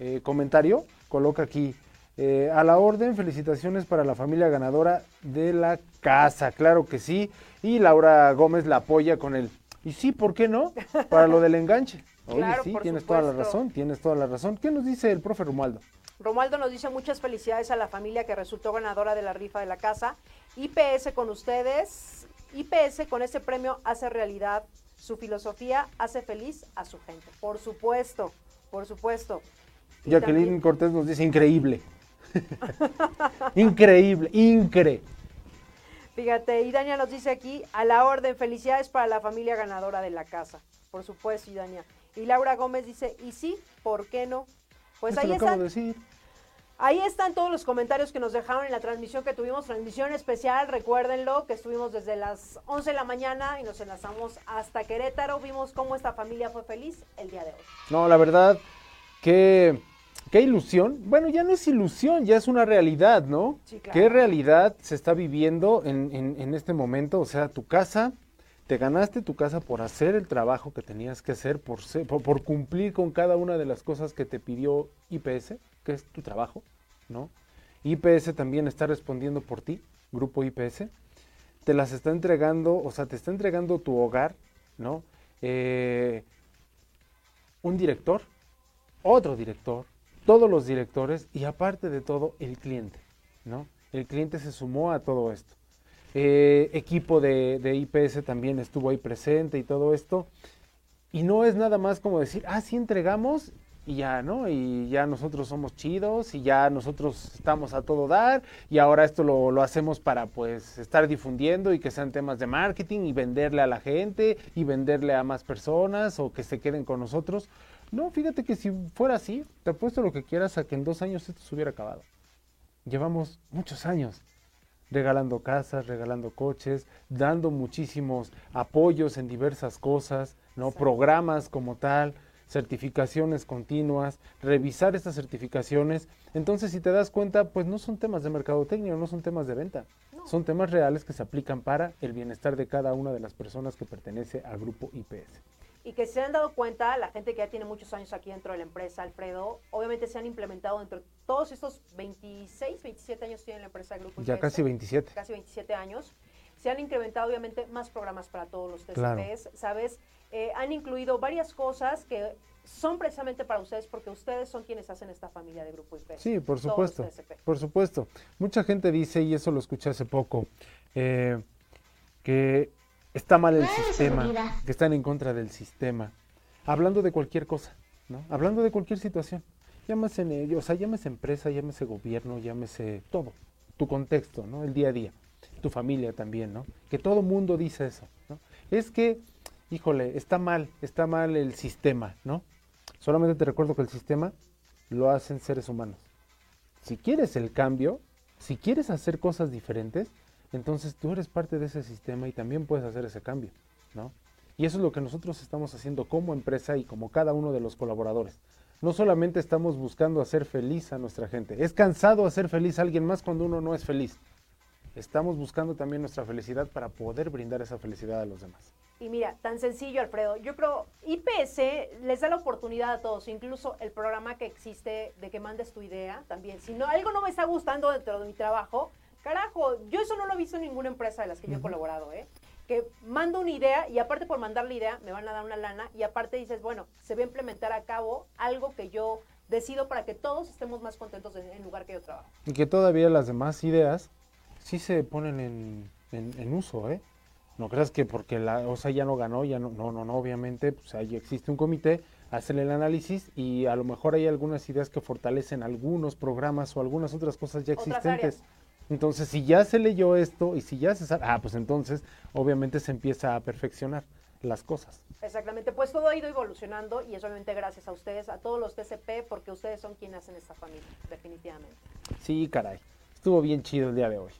eh, comentario coloca aquí, eh, a la orden, felicitaciones para la familia ganadora de la casa, claro que sí. Y Laura Gómez la apoya con el, y sí, ¿por qué no? Para lo del enganche. <laughs> Oye, Claro, sí, tienes toda la razón, tienes toda la razón. ¿Qué nos dice el profe Romualdo? Romualdo nos dice muchas felicidades a la familia que resultó ganadora de la rifa de la casa. IPS con ustedes. IPS con este premio hace realidad su filosofía, hace feliz a su gente. Por supuesto, por supuesto. Y Jacqueline también- Cortés nos dice increíble. <laughs> increíble, incre. Fíjate, y Dania nos dice aquí, a la orden, felicidades para la familia ganadora de la casa. Por supuesto, y Dania. Y Laura Gómez dice, y sí, ¿por qué no? Pues ahí están. de decir. Ahí están todos los comentarios que nos dejaron en la transmisión que tuvimos, transmisión especial, recuérdenlo, que estuvimos desde las 11 de la mañana y nos enlazamos hasta Querétaro, vimos cómo esta familia fue feliz el día de hoy. No, la verdad, qué, qué ilusión. Bueno, ya no es ilusión, ya es una realidad, ¿no? Sí, claro. ¿Qué realidad se está viviendo en, en- en este momento? O sea, tu casa, te ganaste tu casa por hacer el trabajo que tenías que hacer, por, ser- por, por cumplir con cada una de las cosas que te pidió IPS, que es tu trabajo, ¿no? IPS también está respondiendo por ti, grupo IPS. Te las está entregando, o sea, te está entregando tu hogar, ¿no? Eh, un director, otro director, todos los directores y aparte de todo el cliente, ¿no? El cliente se sumó a todo esto. Eh, equipo de, de IPS también estuvo ahí presente y todo esto. Y no es nada más como decir, ah, sí entregamos y ya, ¿no? Y ya nosotros somos chidos y ya nosotros estamos a todo dar y ahora esto lo, lo, hacemos para pues estar difundiendo y que sean temas de marketing y venderle a la gente y venderle a más personas o que se queden con nosotros. No, fíjate que si fuera así, te apuesto lo que quieras a que en dos años esto se hubiera acabado. Llevamos muchos años regalando casas, regalando coches, dando muchísimos apoyos en diversas cosas, ¿no? Programas como tal certificaciones continuas, revisar estas certificaciones. Entonces, si te das cuenta, pues no son temas de mercadotecnia, no son temas de venta, son temas reales que se aplican para el bienestar de cada una de las personas que pertenece al grupo IPS. Y que se han dado cuenta, la gente que ya tiene muchos años aquí dentro de la empresa, Alfredo, obviamente se han implementado dentro de todos estos 26, 27 años tiene la empresa Grupo Ya casi 27. Casi 27 años. Se han incrementado obviamente más programas para todos los TCPs, ¿sabes? Eh, han incluido varias cosas que son precisamente para ustedes porque ustedes son quienes hacen esta familia de Grupo IP. Sí, por supuesto. Por supuesto. Mucha gente dice, y eso lo escuché hace poco, eh, que está mal el sistema, que están en contra del sistema. Hablando de cualquier cosa, ¿no? Hablando de cualquier situación. Llámese, o sea, llámese empresa, llámese gobierno, llámese todo. Tu contexto, ¿no? El día a día. Tu familia también, ¿no? Que todo mundo dice eso, ¿no? Es que híjole, está mal, está mal el sistema, ¿no? Solamente te recuerdo que el sistema lo hacen seres humanos. Si quieres el cambio, si quieres hacer cosas diferentes, entonces tú eres parte de ese sistema y también puedes hacer ese cambio, ¿no? Y eso es lo que nosotros estamos haciendo como empresa y como cada uno de los colaboradores. No solamente estamos buscando hacer feliz a nuestra gente, es cansado hacer feliz a alguien más cuando uno no es feliz. Estamos buscando también nuestra felicidad para poder brindar esa felicidad a los demás. Y mira, tan sencillo, Alfredo. Yo creo, IPS les da la oportunidad a todos, incluso el programa que existe de que mandes tu idea también. Si no, algo no me está gustando dentro de mi trabajo, carajo, yo eso no lo he visto en ninguna empresa de las que yo he colaborado, ¿eh? Que mando una idea y aparte por mandar la idea me van a dar una lana y aparte dices, bueno, se va a implementar a cabo algo que yo decido para que todos estemos más contentos en el lugar que yo trabajo. Y que todavía las demás ideas sí se ponen en, en uso, ¿eh? No creas que porque la OSA ya no ganó, ya no, no, no, no obviamente, pues ahí existe un comité, hacen el análisis y a lo mejor hay algunas ideas que fortalecen algunos programas o algunas otras cosas ya existentes. Entonces, si ya se leyó esto y si ya se sabe, ah, pues entonces obviamente se empieza a perfeccionar las cosas. Exactamente, pues todo ha ido evolucionando y es obviamente gracias a ustedes, a todos los TCP, porque ustedes son quienes hacen esta familia, definitivamente. Sí, caray, estuvo bien chido el día de hoy.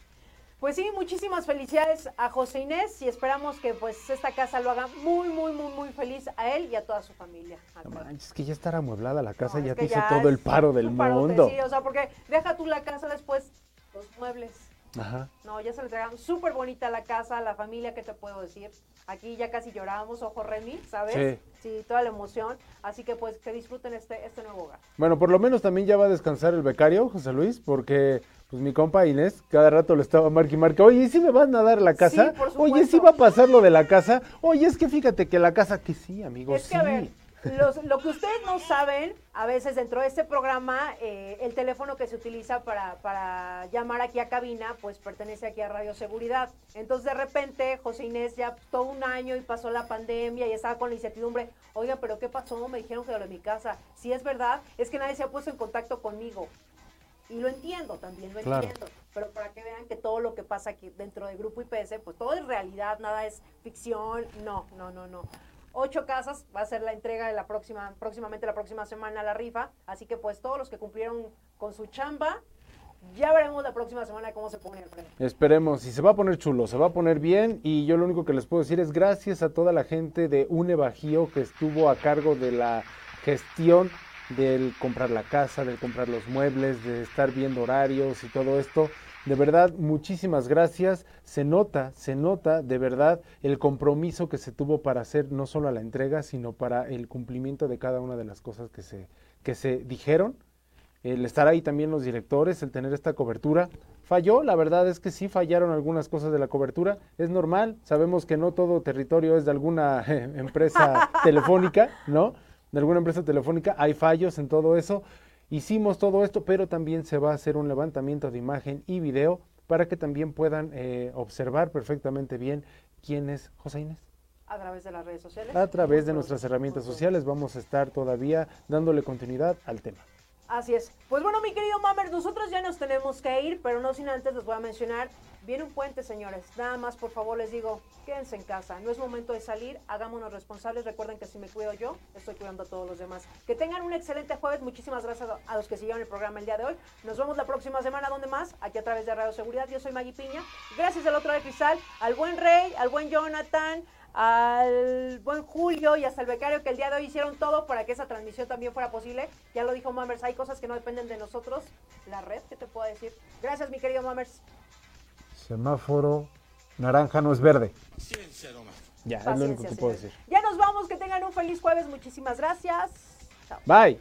Pues sí, muchísimas felicidades a José Inés y esperamos que pues esta casa lo haga muy, muy, muy, muy feliz a él y a toda su familia. No es que ya estará amueblada la casa, ya te hizo todo el paro del mundo. Sí, o sea, porque deja tú la casa después, los muebles. Ajá. No, ya se le entregaron súper bonita la casa, la familia, ¿qué te puedo decir? Aquí ya casi llorábamos, ojo Remy, ¿sabes? Sí. Sí, toda la emoción. Así que pues que disfruten este, este nuevo hogar. Bueno, por lo menos también ya va a descansar el becario, José Luis, porque pues mi compa Inés, cada rato le estaba marque y marque, oye, ¿sí me van a dar la casa? oye, ¿sí va a pasar lo de la casa? Oye, es que fíjate que la casa, que sí, amigos, es que, A ver, lo que ustedes no saben, a veces dentro de este programa, eh, el teléfono que se utiliza para, para, llamar aquí a cabina, pues pertenece aquí a Radio Seguridad. Entonces, de repente, José Inés ya todo un año y pasó la pandemia y estaba con la incertidumbre. Oiga, ¿pero qué pasó? Me dijeron que lo de mi casa. Si es verdad, es que nadie se ha puesto en contacto conmigo. Y lo entiendo, también lo entiendo. Pero para que vean que todo lo que pasa aquí dentro del grupo IPS, pues todo es realidad, nada es ficción. No, no, no, no. Ocho casas, va a ser la entrega de la próxima, próximamente la próxima semana la rifa. Así que pues todos los que cumplieron con su chamba, ya veremos la próxima semana cómo se pone el premio. Esperemos, y se va a poner chulo, se va a poner bien. Y yo lo único que les puedo decir es gracias a toda la gente de UNE Bajío que estuvo a cargo de la gestión del comprar la casa, del comprar los muebles, de estar viendo horarios y todo esto. De verdad, muchísimas gracias. Se nota, se nota de verdad el compromiso que se tuvo para hacer no solo la entrega, sino para el cumplimiento de cada una de las cosas que se, que se dijeron. El estar ahí también los directores, el tener esta cobertura. Falló, la verdad es que sí fallaron algunas cosas de la cobertura. Es normal, sabemos que no todo territorio es de alguna <laughs> empresa <laughs> telefónica, ¿no? de alguna empresa telefónica, hay fallos en todo eso. Hicimos todo esto, pero también se va a hacer un levantamiento de imagen y video para que también puedan eh, observar perfectamente bien quién es José Inés. A través de las redes sociales. A través de nuestras herramientas sociales vamos a estar todavía dándole continuidad al tema. Así es. Pues bueno, mi querido Mamer, nosotros ya nos tenemos que ir, pero no sin antes les voy a mencionar, viene un puente, señores. Nada más, por favor, les digo, quédense en casa. No es momento de salir, hagámonos responsables. Recuerden que si me cuido yo, estoy cuidando a todos los demás. Que tengan un excelente jueves. Muchísimas gracias a los que siguieron el programa el día de hoy. Nos vemos la próxima semana, ¿dónde más? Aquí a través de Radio Seguridad. Yo soy Maggie Piña. Gracias del otro de Cristal, al buen Rey, al buen Jonathan, al buen Julio y hasta el becario que el día de hoy hicieron todo para que esa transmisión también fuera posible. Ya lo dijo Mammers, hay cosas que no dependen de nosotros. La red, ¿qué te puedo decir? Gracias, mi querido Mammers. Semáforo naranja no es verde. Ya, es lo único que puedo decir. Ya nos vamos, que tengan un feliz jueves. Muchísimas gracias. Bye.